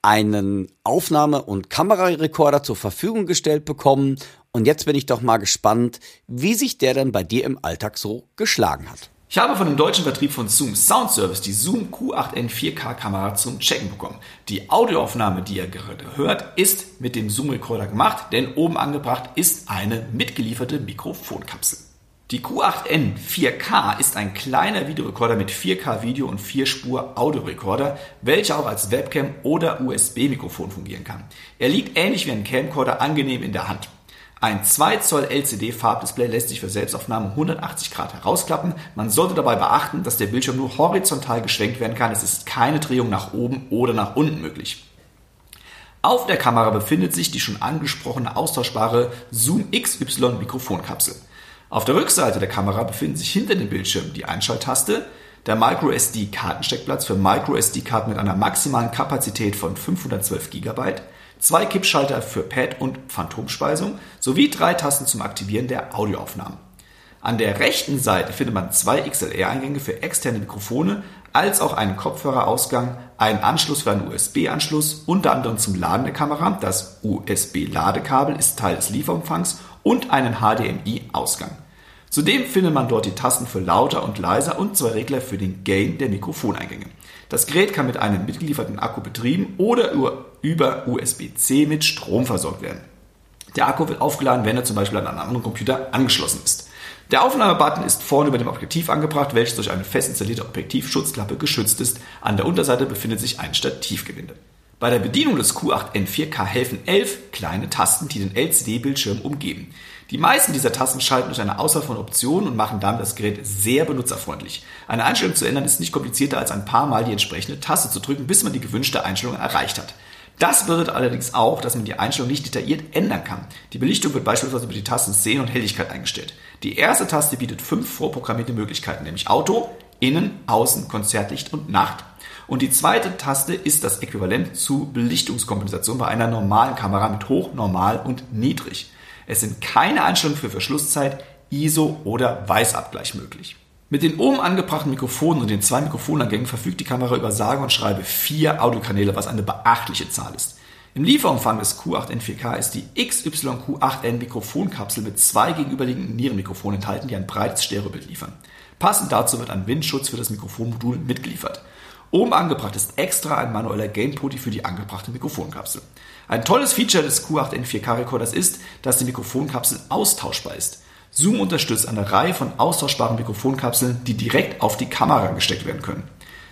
einen Aufnahme- und Kamerarekorder zur Verfügung gestellt bekommen. Und jetzt bin ich doch mal gespannt, wie sich der denn bei dir im Alltag so geschlagen hat. Ich habe von dem deutschen Vertrieb von Zoom Sound Service die Zoom Q8N 4K Kamera zum Checken bekommen. Die Audioaufnahme, die ihr gerade hört, ist mit dem Zoom Recorder gemacht, denn oben angebracht ist eine mitgelieferte Mikrofonkapsel. Die Q8N 4K ist ein kleiner Videorekorder mit 4K Video und 4-Spur Audiorekorder, welcher auch als Webcam oder USB-Mikrofon fungieren kann. Er liegt ähnlich wie ein Camcorder angenehm in der Hand. Ein 2 Zoll LCD Farbdisplay lässt sich für Selbstaufnahmen 180 Grad herausklappen. Man sollte dabei beachten, dass der Bildschirm nur horizontal geschwenkt werden kann. Es ist keine Drehung nach oben oder nach unten möglich. Auf der Kamera befindet sich die schon angesprochene austauschbare Zoom XY Mikrofonkapsel. Auf der Rückseite der Kamera befinden sich hinter dem Bildschirm die Einschalttaste, der MicroSD Kartensteckplatz für MicroSD-Karten mit einer maximalen Kapazität von 512 GB, zwei Kippschalter für Pad und Phantomspeisung sowie drei Tasten zum Aktivieren der Audioaufnahmen. An der rechten Seite findet man zwei XLR-Eingänge für externe Mikrofone, als auch einen Kopfhörerausgang, einen Anschluss für einen USB-Anschluss, unter anderem zum Laden der Kamera. Das USB-Ladekabel ist Teil des Lieferumfangs und einen HDMI-Ausgang. Zudem findet man dort die Tasten für lauter und leiser und zwei Regler für den Gain der Mikrofoneingänge. Das Gerät kann mit einem mitgelieferten Akku betrieben oder über USB-C mit Strom versorgt werden. Der Akku wird aufgeladen, wenn er zum Beispiel an einen anderen Computer angeschlossen ist. Der Aufnahmebutton ist vorne über dem Objektiv angebracht, welches durch eine fest installierte Objektivschutzklappe geschützt ist. An der Unterseite befindet sich ein Stativgewinde. Bei der Bedienung des Q8N4K helfen elf kleine Tasten, die den LCD-Bildschirm umgeben. Die meisten dieser Tasten schalten durch eine Auswahl von Optionen und machen damit das Gerät sehr benutzerfreundlich. Eine Einstellung zu ändern ist nicht komplizierter als ein paar Mal die entsprechende Taste zu drücken, bis man die gewünschte Einstellung erreicht hat. Das bedeutet allerdings auch, dass man die Einstellung nicht detailliert ändern kann. Die Belichtung wird beispielsweise über die Tasten Sehen und Helligkeit eingestellt. Die erste Taste bietet fünf vorprogrammierte Möglichkeiten, nämlich Auto, Innen, Außen, Konzertlicht und Nacht. Und die zweite Taste ist das Äquivalent zu Belichtungskompensation bei einer normalen Kamera mit Hoch, Normal und Niedrig. Es sind keine Einstellungen für Verschlusszeit, ISO oder Weißabgleich möglich. Mit den oben angebrachten Mikrofonen und den zwei Mikrofonangängen verfügt die Kamera über sage und schreibe vier Audiokanäle, was eine beachtliche Zahl ist. Im Lieferumfang des Q8N4K ist die XYQ8N Mikrofonkapsel mit zwei gegenüberliegenden Nierenmikrofonen enthalten, die ein breites Stereobild liefern. Passend dazu wird ein Windschutz für das Mikrofonmodul mitgeliefert. Oben angebracht ist extra ein manueller Gain-Putty für die angebrachte Mikrofonkapsel. Ein tolles Feature des Q8N 4K Recorders ist, dass die Mikrofonkapsel austauschbar ist. Zoom unterstützt eine Reihe von austauschbaren Mikrofonkapseln, die direkt auf die Kamera gesteckt werden können.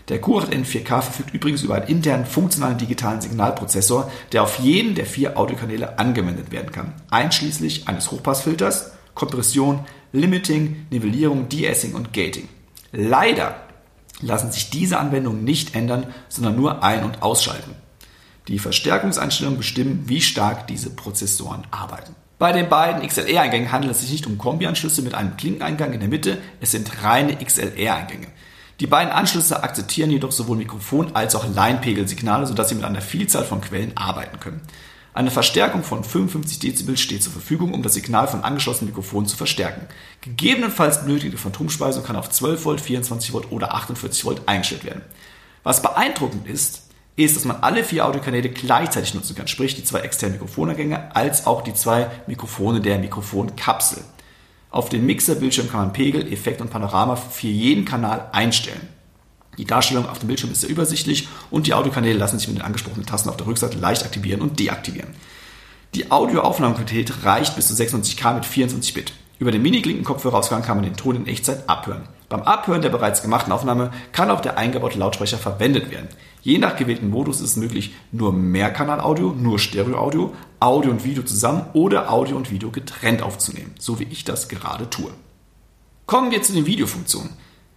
Der Q8N 4K verfügt übrigens über einen internen funktionalen digitalen Signalprozessor, der auf jeden der vier Audiokanäle angewendet werden kann, einschließlich eines Hochpassfilters, Kompression, Limiting, Nivellierung, De-Essing und Gating. Leider lassen sich diese Anwendungen nicht ändern, sondern nur ein- und ausschalten. Die Verstärkungseinstellungen bestimmen, wie stark diese Prozessoren arbeiten. Bei den beiden XLR-Eingängen handelt es sich nicht um Kombi-Anschlüsse mit einem Klinkeneingang in der Mitte, es sind reine XLR-Eingänge. Die beiden Anschlüsse akzeptieren jedoch sowohl Mikrofon- als auch Leinpegelsignale, sodass sie mit einer Vielzahl von Quellen arbeiten können. Eine Verstärkung von 55 Dezibel steht zur Verfügung, um das Signal von angeschlossenen Mikrofonen zu verstärken. Gegebenenfalls benötigte Phantomspeisung kann auf 12 Volt, 24 Volt oder 48 Volt eingestellt werden. Was beeindruckend ist, ist, dass man alle vier Audiokanäle gleichzeitig nutzen kann, sprich die zwei externen Mikrofoneingänge als auch die zwei Mikrofone der Mikrofonkapsel. Auf dem Mixerbildschirm kann man Pegel, Effekt und Panorama für jeden Kanal einstellen. Die Darstellung auf dem Bildschirm ist sehr übersichtlich und die Audiokanäle lassen sich mit den angesprochenen Tasten auf der Rückseite leicht aktivieren und deaktivieren. Die Audioaufnahmequalität reicht bis zu 96K mit 24 Bit. Über den Mini-Klinken-Kopfhörerausgang kann man den Ton in Echtzeit abhören. Beim Abhören der bereits gemachten Aufnahme kann auch der eingebaute Lautsprecher verwendet werden. Je nach gewählten Modus ist es möglich, nur Mehrkanal-Audio, nur Stereo-Audio, Audio und Video zusammen oder Audio und Video getrennt aufzunehmen, so wie ich das gerade tue. Kommen wir zu den Videofunktionen.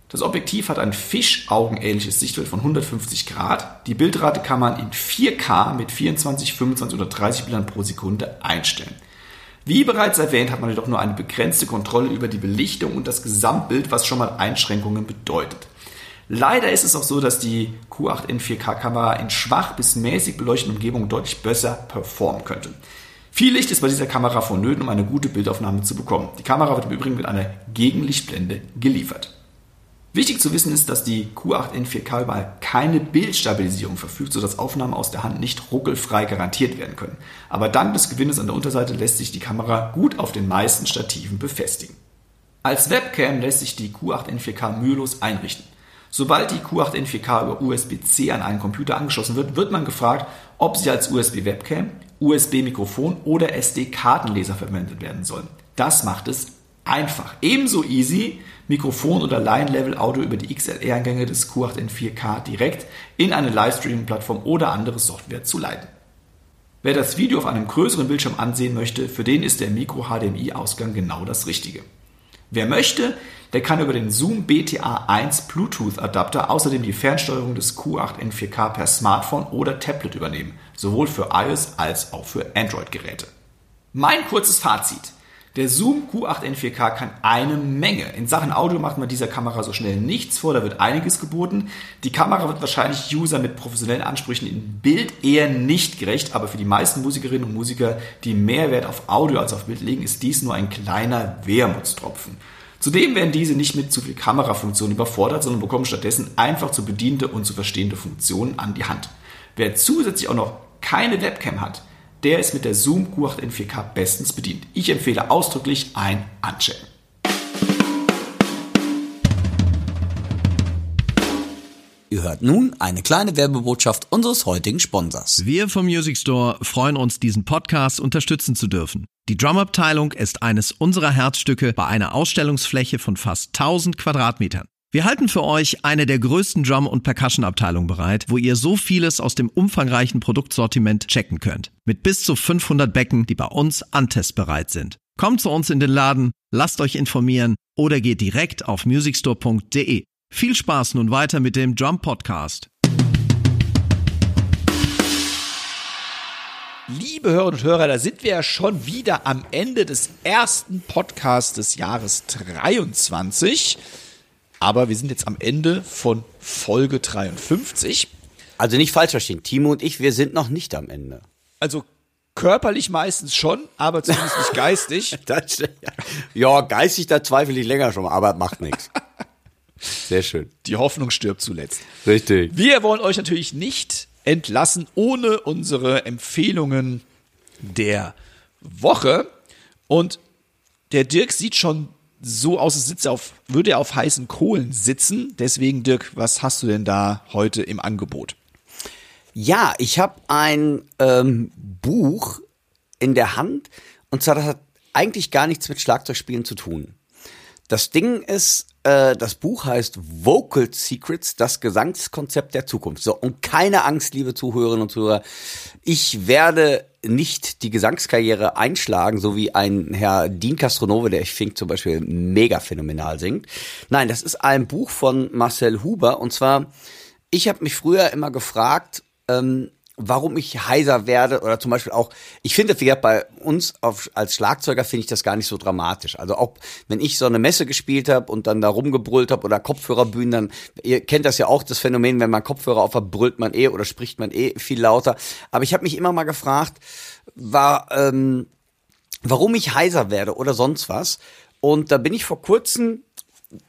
Das Objektiv hat ein Fischaugenähnliches Sichtfeld von 150 Grad. Die Bildrate kann man in 4K mit 24, 25 oder 30 Bildern pro Sekunde einstellen. Wie bereits erwähnt, hat man jedoch nur eine begrenzte Kontrolle über die Belichtung und das Gesamtbild, was schon mal Einschränkungen bedeutet. Leider ist es auch so, dass die Q8N 4K Kamera in schwach bis mäßig beleuchteten Umgebungen deutlich besser performen könnte. Viel Licht ist bei dieser Kamera vonnöten, um eine gute Bildaufnahme zu bekommen. Die Kamera wird im Übrigen mit einer Gegenlichtblende geliefert. Wichtig zu wissen ist, dass die Q8N 4K über keine Bildstabilisierung verfügt, sodass Aufnahmen aus der Hand nicht ruckelfrei garantiert werden können. Aber dank des Gewinnes an der Unterseite lässt sich die Kamera gut auf den meisten Stativen befestigen. Als Webcam lässt sich die Q8N 4K mühelos einrichten. Sobald die Q8N 4K über USB-C an einen Computer angeschlossen wird, wird man gefragt, ob sie als USB-Webcam, USB-Mikrofon oder SD-Kartenleser verwendet werden soll. Das macht es einfach. Ebenso easy, Mikrofon- oder Line-Level-Audio über die XLR-Eingänge des Q8N 4K direkt in eine Livestreaming-Plattform oder andere Software zu leiten. Wer das Video auf einem größeren Bildschirm ansehen möchte, für den ist der Micro-HDMI-Ausgang genau das Richtige. Wer möchte, der kann über den Zoom BTA1 Bluetooth Adapter außerdem die Fernsteuerung des Q8N 4K per Smartphone oder Tablet übernehmen, sowohl für iOS als auch für Android-Geräte. Mein kurzes Fazit. Der Zoom Q8N 4K kann eine Menge. In Sachen Audio macht man dieser Kamera so schnell nichts vor, da wird einiges geboten. Die Kamera wird wahrscheinlich User mit professionellen Ansprüchen in Bild eher nicht gerecht, aber für die meisten Musikerinnen und Musiker, die mehr Wert auf Audio als auf Bild legen, ist dies nur ein kleiner Wermutstropfen. Zudem werden diese nicht mit zu viel Kamerafunktion überfordert, sondern bekommen stattdessen einfach zu bediente und zu verstehende Funktionen an die Hand. Wer zusätzlich auch noch keine Webcam hat, der ist mit der Zoom Q8 4K bestens bedient. Ich empfehle ausdrücklich ein Unchecken. Ihr hört nun eine kleine Werbebotschaft unseres heutigen Sponsors. Wir vom Music Store freuen uns, diesen Podcast unterstützen zu dürfen. Die Drum-Abteilung ist eines unserer Herzstücke bei einer Ausstellungsfläche von fast 1000 Quadratmetern. Wir halten für euch eine der größten Drum- und Percussion-Abteilungen bereit, wo ihr so vieles aus dem umfangreichen Produktsortiment checken könnt. Mit bis zu 500 Becken, die bei uns antestbereit sind. Kommt zu uns in den Laden, lasst euch informieren oder geht direkt auf musicstore.de. Viel Spaß nun weiter mit dem Drum Podcast. Liebe Hörerinnen und Hörer, da sind wir ja schon wieder am Ende des ersten Podcasts des Jahres 23. Aber wir sind jetzt am Ende von Folge 53. Also nicht falsch verstehen, Timo und ich, wir sind noch nicht am Ende. Also körperlich meistens schon, aber zumindest nicht geistig. Das, ja, geistig, da zweifle ich länger schon mal, aber macht nichts. Sehr schön. Die Hoffnung stirbt zuletzt. Richtig. Wir wollen euch natürlich nicht entlassen ohne unsere Empfehlungen der Woche. Und der Dirk sieht schon so aus, als sitze auf, würde er auf heißen Kohlen sitzen. Deswegen, Dirk, was hast du denn da heute im Angebot? Ja, ich habe ein ähm, Buch in der Hand und zwar das hat eigentlich gar nichts mit Schlagzeugspielen zu tun. Das Ding ist, äh, das Buch heißt Vocal Secrets, das Gesangskonzept der Zukunft. So, und keine Angst, liebe Zuhörerinnen und Zuhörer, ich werde nicht die Gesangskarriere einschlagen, so wie ein Herr Dean Castronove, der ich finde zum Beispiel mega phänomenal singt. Nein, das ist ein Buch von Marcel Huber und zwar, ich habe mich früher immer gefragt, ähm, warum ich heiser werde oder zum Beispiel auch, ich finde, wie gesagt, bei uns auf, als Schlagzeuger finde ich das gar nicht so dramatisch. Also auch wenn ich so eine Messe gespielt habe und dann da rumgebrüllt habe oder Kopfhörerbühnen, dann, ihr kennt das ja auch, das Phänomen, wenn man Kopfhörer auf hat, brüllt man eh oder spricht man eh viel lauter. Aber ich habe mich immer mal gefragt, war, ähm, warum ich heiser werde oder sonst was. Und da bin ich vor kurzem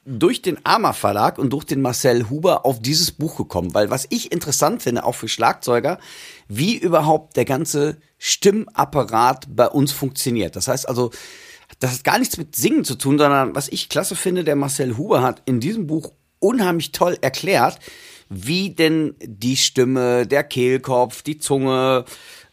durch den Arma Verlag und durch den Marcel Huber auf dieses Buch gekommen, weil was ich interessant finde, auch für Schlagzeuger, wie überhaupt der ganze Stimmapparat bei uns funktioniert. Das heißt also, das hat gar nichts mit Singen zu tun, sondern was ich klasse finde, der Marcel Huber hat in diesem Buch unheimlich toll erklärt, wie denn die Stimme, der Kehlkopf, die Zunge,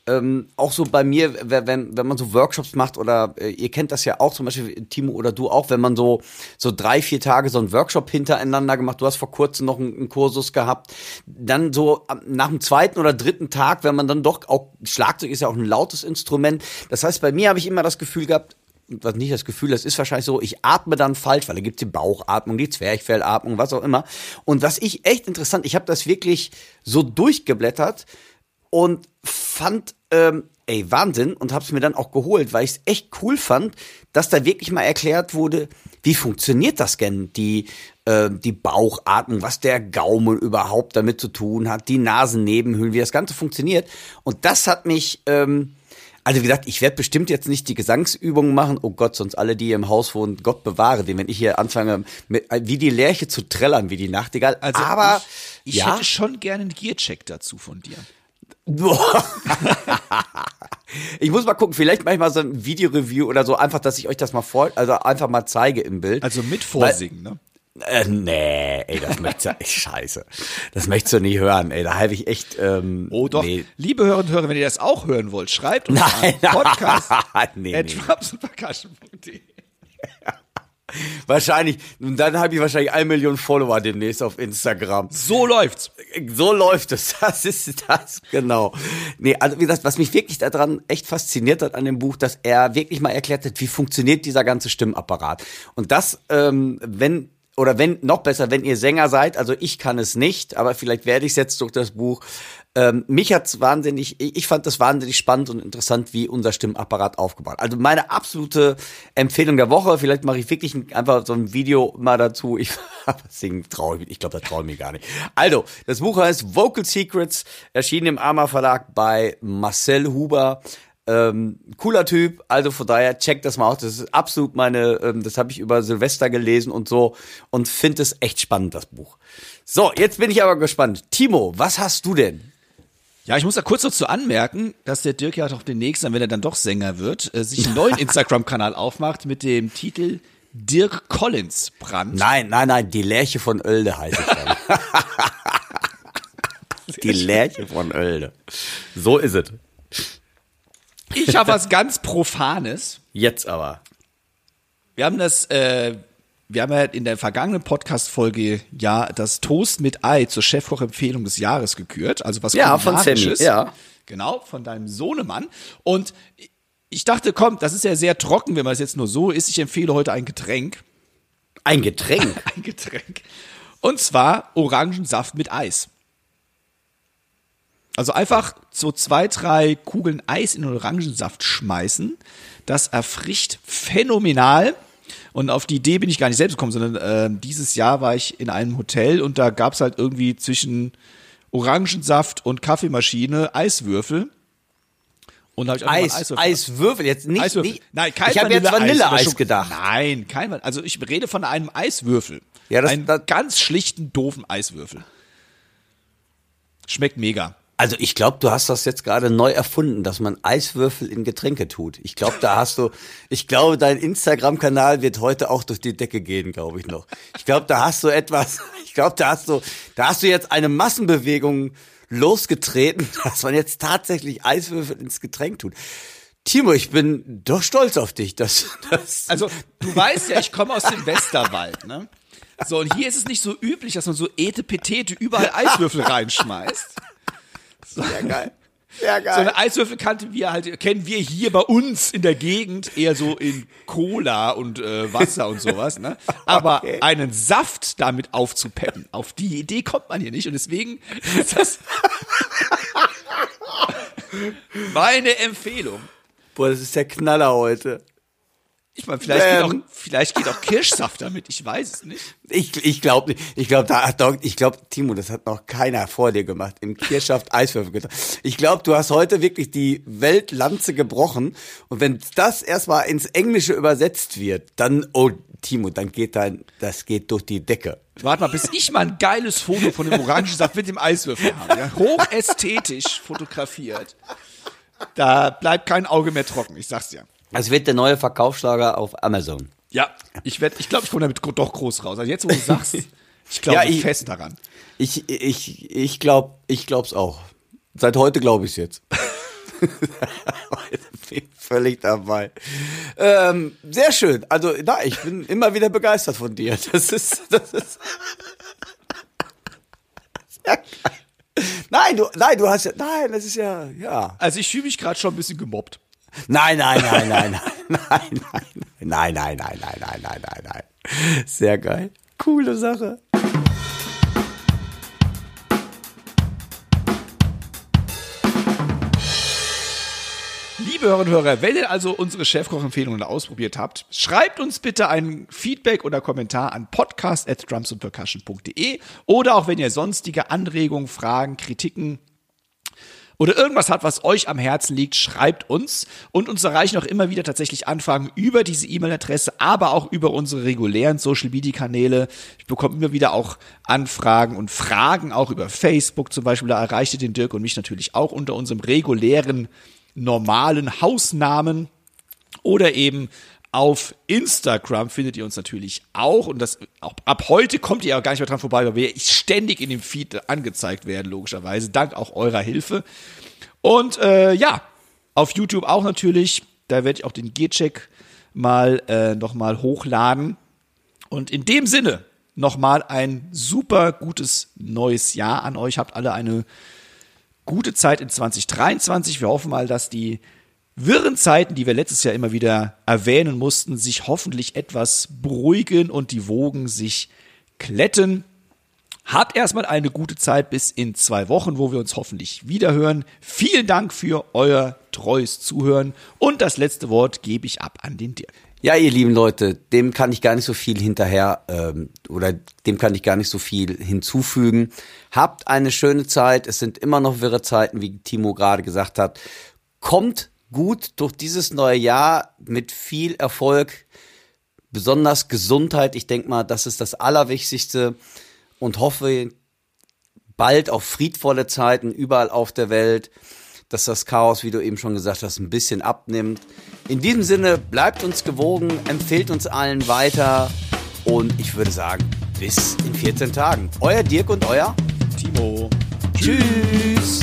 ähm, auch so bei mir, wenn, wenn man so Workshops macht oder äh, ihr kennt das ja auch, zum Beispiel Timo oder du auch, wenn man so, so drei, vier Tage so einen Workshop hintereinander gemacht, du hast vor kurzem noch einen, einen Kursus gehabt, dann so nach dem zweiten oder dritten Tag, wenn man dann doch auch, Schlagzeug ist ja auch ein lautes Instrument, das heißt, bei mir habe ich immer das Gefühl gehabt, was nicht das Gefühl, das ist wahrscheinlich so, ich atme dann falsch, weil da gibt's die Bauchatmung, die Zwerchfellatmung, was auch immer. Und was ich echt interessant, ich habe das wirklich so durchgeblättert, und fand, ähm, ey, Wahnsinn und hab's mir dann auch geholt, weil ich es echt cool fand, dass da wirklich mal erklärt wurde, wie funktioniert das denn, die, äh, die Bauchatmung, was der Gaumen überhaupt damit zu tun hat, die Nasennebenhöhlen, wie das Ganze funktioniert. Und das hat mich, ähm, also wie gesagt, ich werde bestimmt jetzt nicht die Gesangsübungen machen. Oh Gott, sonst alle, die hier im Haus wohnen, Gott bewahre den, wenn ich hier anfange, mit, wie die Lerche zu trällern, wie die Nachtigall. Also Aber ich, ich ja? hätte schon gerne einen Gearcheck dazu von dir. Ich muss mal gucken, vielleicht mache ich mal so ein Videoreview oder so, einfach, dass ich euch das mal vor, also einfach mal zeige im Bild. Also mit Vorsingen, Weil, ne? Äh, nee, ey, das möchtest du, scheiße. Das möchtest du nie hören, ey, da habe ich echt, ähm, Oh doch, nee. liebe Hörer und Hörer, wenn ihr das auch hören wollt, schreibt uns nein, an Podcast nee, at nee. Wahrscheinlich, und dann habe ich wahrscheinlich eine Million Follower demnächst auf Instagram. So läuft's. So läuft es. Das ist das, genau. Nee, also wie gesagt, was mich wirklich daran echt fasziniert hat an dem Buch, dass er wirklich mal erklärt hat, wie funktioniert dieser ganze Stimmapparat. Und das, ähm, wenn oder wenn, noch besser, wenn ihr Sänger seid, also ich kann es nicht, aber vielleicht werde ich es jetzt durch das Buch. Ähm, mich hat's wahnsinnig, ich fand das wahnsinnig spannend und interessant, wie unser Stimmapparat aufgebaut. Also meine absolute Empfehlung der Woche, vielleicht mache ich wirklich ein, einfach so ein Video mal dazu. Ich singen traue ich, ich glaube, da traue ich mir gar nicht. Also, das Buch heißt Vocal Secrets, erschienen im Arma Verlag bei Marcel Huber. Ähm, cooler Typ, also von daher checkt das mal aus. Das ist absolut meine, ähm, das habe ich über Silvester gelesen und so und finde es echt spannend, das Buch. So, jetzt bin ich aber gespannt. Timo, was hast du denn? Ja, ich muss da kurz dazu anmerken, dass der Dirk ja doch demnächst, wenn er dann doch Sänger wird, äh, sich einen neuen Instagram-Kanal aufmacht mit dem Titel Dirk Collins Brand. Nein, nein, nein, die Lerche von Oelde heißt es dann. die Lerche von Oelde. So ist es. Ich habe was ganz Profanes. Jetzt aber. Wir haben das, äh, wir haben ja in der vergangenen Podcast-Folge ja das Toast mit Ei zur Chefkoch-Empfehlung des Jahres gekürt. Also was Ja, von Sammy, ja. Genau, von deinem Sohnemann. Und ich dachte, komm, das ist ja sehr trocken, wenn man es jetzt nur so isst. Ich empfehle heute ein Getränk. Ein Getränk? ein Getränk. Und zwar Orangensaft mit Eis. Also einfach so zwei, drei Kugeln Eis in Orangensaft schmeißen. Das erfrischt phänomenal. Und auf die Idee bin ich gar nicht selbst gekommen, sondern äh, dieses Jahr war ich in einem Hotel und da gab's halt irgendwie zwischen Orangensaft und Kaffeemaschine Eiswürfel. Und da hab ich Eis, Eiswürfel. Eiswürfel, jetzt nicht. Eiswürfel. nicht Nein, kein ich habe jetzt Vanilleeis gedacht. Nein, kein Vanille. Also ich rede von einem Eiswürfel. Ja, das, einen das, ganz schlichten, doofen Eiswürfel. Schmeckt mega. Also ich glaube, du hast das jetzt gerade neu erfunden, dass man Eiswürfel in Getränke tut. Ich glaube, da hast du, ich glaube, dein Instagram-Kanal wird heute auch durch die Decke gehen, glaube ich noch. Ich glaube, da hast du etwas, ich glaube, da hast du, da hast du jetzt eine Massenbewegung losgetreten, dass man jetzt tatsächlich Eiswürfel ins Getränk tut. Timo, ich bin doch stolz auf dich. Dass, dass Also, du weißt ja, ich komme aus dem Westerwald, ne? So, und hier ist es nicht so üblich, dass man so Etepetete überall Eiswürfel reinschmeißt. Sehr geil. Sehr So geil. eine Eiswürfel kannten wir halt, kennen wir hier bei uns in der Gegend eher so in Cola und äh, Wasser und sowas, ne? Aber Okay. einen Saft damit aufzupeppen, auf die Idee kommt man hier nicht und deswegen ist das meine Empfehlung. Boah, das ist der Knaller heute. Ich meine, vielleicht, geht auch, Ähm. vielleicht geht auch Kirschsaft damit, ich weiß es nicht. Ich, ich glaube nicht. Ich glaube, da hat doch, ich glaube, Timo, das hat noch keiner vor dir gemacht. Im Kirschsaft Eiswürfel getan. Ich glaube, du hast heute wirklich die Weltlanze gebrochen. Und wenn das erstmal ins Englische übersetzt wird, dann, oh, Timo, dann geht dein, das geht durch die Decke. Warte mal, bis ich mal ein geiles Foto von dem Orangensaft mit dem Eiswürfel habe. Ja? Hochästhetisch fotografiert. Da bleibt kein Auge mehr trocken, ich sag's dir. Das wird der neue Verkaufsschlager auf Amazon. Ja, ich werd, ich glaube, ich komme damit doch groß raus. Also jetzt, wo du sagst, ich glaube Ja, ich- fest daran. Ich, ich, ich glaube, ich glaub's auch. Seit heute glaube ich's jetzt. Heute bin ich Völlig dabei. Ähm, sehr schön. Also, na, ich bin immer wieder begeistert von dir. Das ist, das ist. Sehr geil. Nein, du, nein, du hast ja, nein, das ist ja, ja. Also ich fühle mich gerade schon ein bisschen gemobbt. Nein, nein, nein, nein, nein, nein, nein, nein, nein, nein, nein, nein, nein, nein, nein. Sehr geil. Coole Sache. Liebe Hörerinnen und Hörer, wenn ihr also unsere Chefkoch-Empfehlungen ausprobiert habt, schreibt uns bitte ein Feedback oder Kommentar an podcast.drumsandpercussion.de oder auch wenn ihr sonstige Anregungen, Fragen, Kritiken oder irgendwas hat, was euch am Herzen liegt, schreibt uns. Und uns erreichen auch immer wieder tatsächlich Anfragen über diese E-Mail-Adresse, aber auch über unsere regulären Social-Media-Kanäle. Ich bekomme immer wieder auch Anfragen und Fragen, auch über Facebook zum Beispiel. Da erreicht ihr den Dirk und mich natürlich auch unter unserem regulären, normalen Hausnamen. Oder eben auf Instagram findet ihr uns natürlich auch. Und das ab heute kommt ihr auch gar nicht mehr dran vorbei, weil wir ständig in dem Feed angezeigt werden, logischerweise. Dank auch eurer Hilfe. Und äh, ja, auf YouTube auch natürlich. Da werde ich auch den G-Check mal äh, nochmal hochladen. Und in dem Sinne nochmal ein super gutes neues Jahr an euch. Habt alle eine gute Zeit in 2023. Wir hoffen mal, dass die wirren Zeiten, die wir letztes Jahr immer wieder erwähnen mussten, sich hoffentlich etwas beruhigen und die Wogen sich kletten. Habt erstmal eine gute Zeit bis in zwei Wochen, wo wir uns hoffentlich wiederhören. Vielen Dank für euer treues Zuhören und das letzte Wort gebe ich ab an den Dirk. Ja, ihr lieben Leute, dem kann ich gar nicht so viel hinterher ähm, oder dem kann ich gar nicht so viel hinzufügen. Habt eine schöne Zeit. Es sind immer noch wirre Zeiten, wie Timo gerade gesagt hat. Kommt gut durch dieses neue Jahr mit viel Erfolg, besonders Gesundheit. Ich denke mal, das ist das Allerwichtigste und hoffe bald auf friedvolle Zeiten überall auf der Welt, dass das Chaos, wie du eben schon gesagt hast, ein bisschen abnimmt. In diesem Sinne, bleibt uns gewogen, empfehlt uns allen weiter und ich würde sagen, bis in 14 Tagen. Euer Dirk und euer Timo. Tschüss.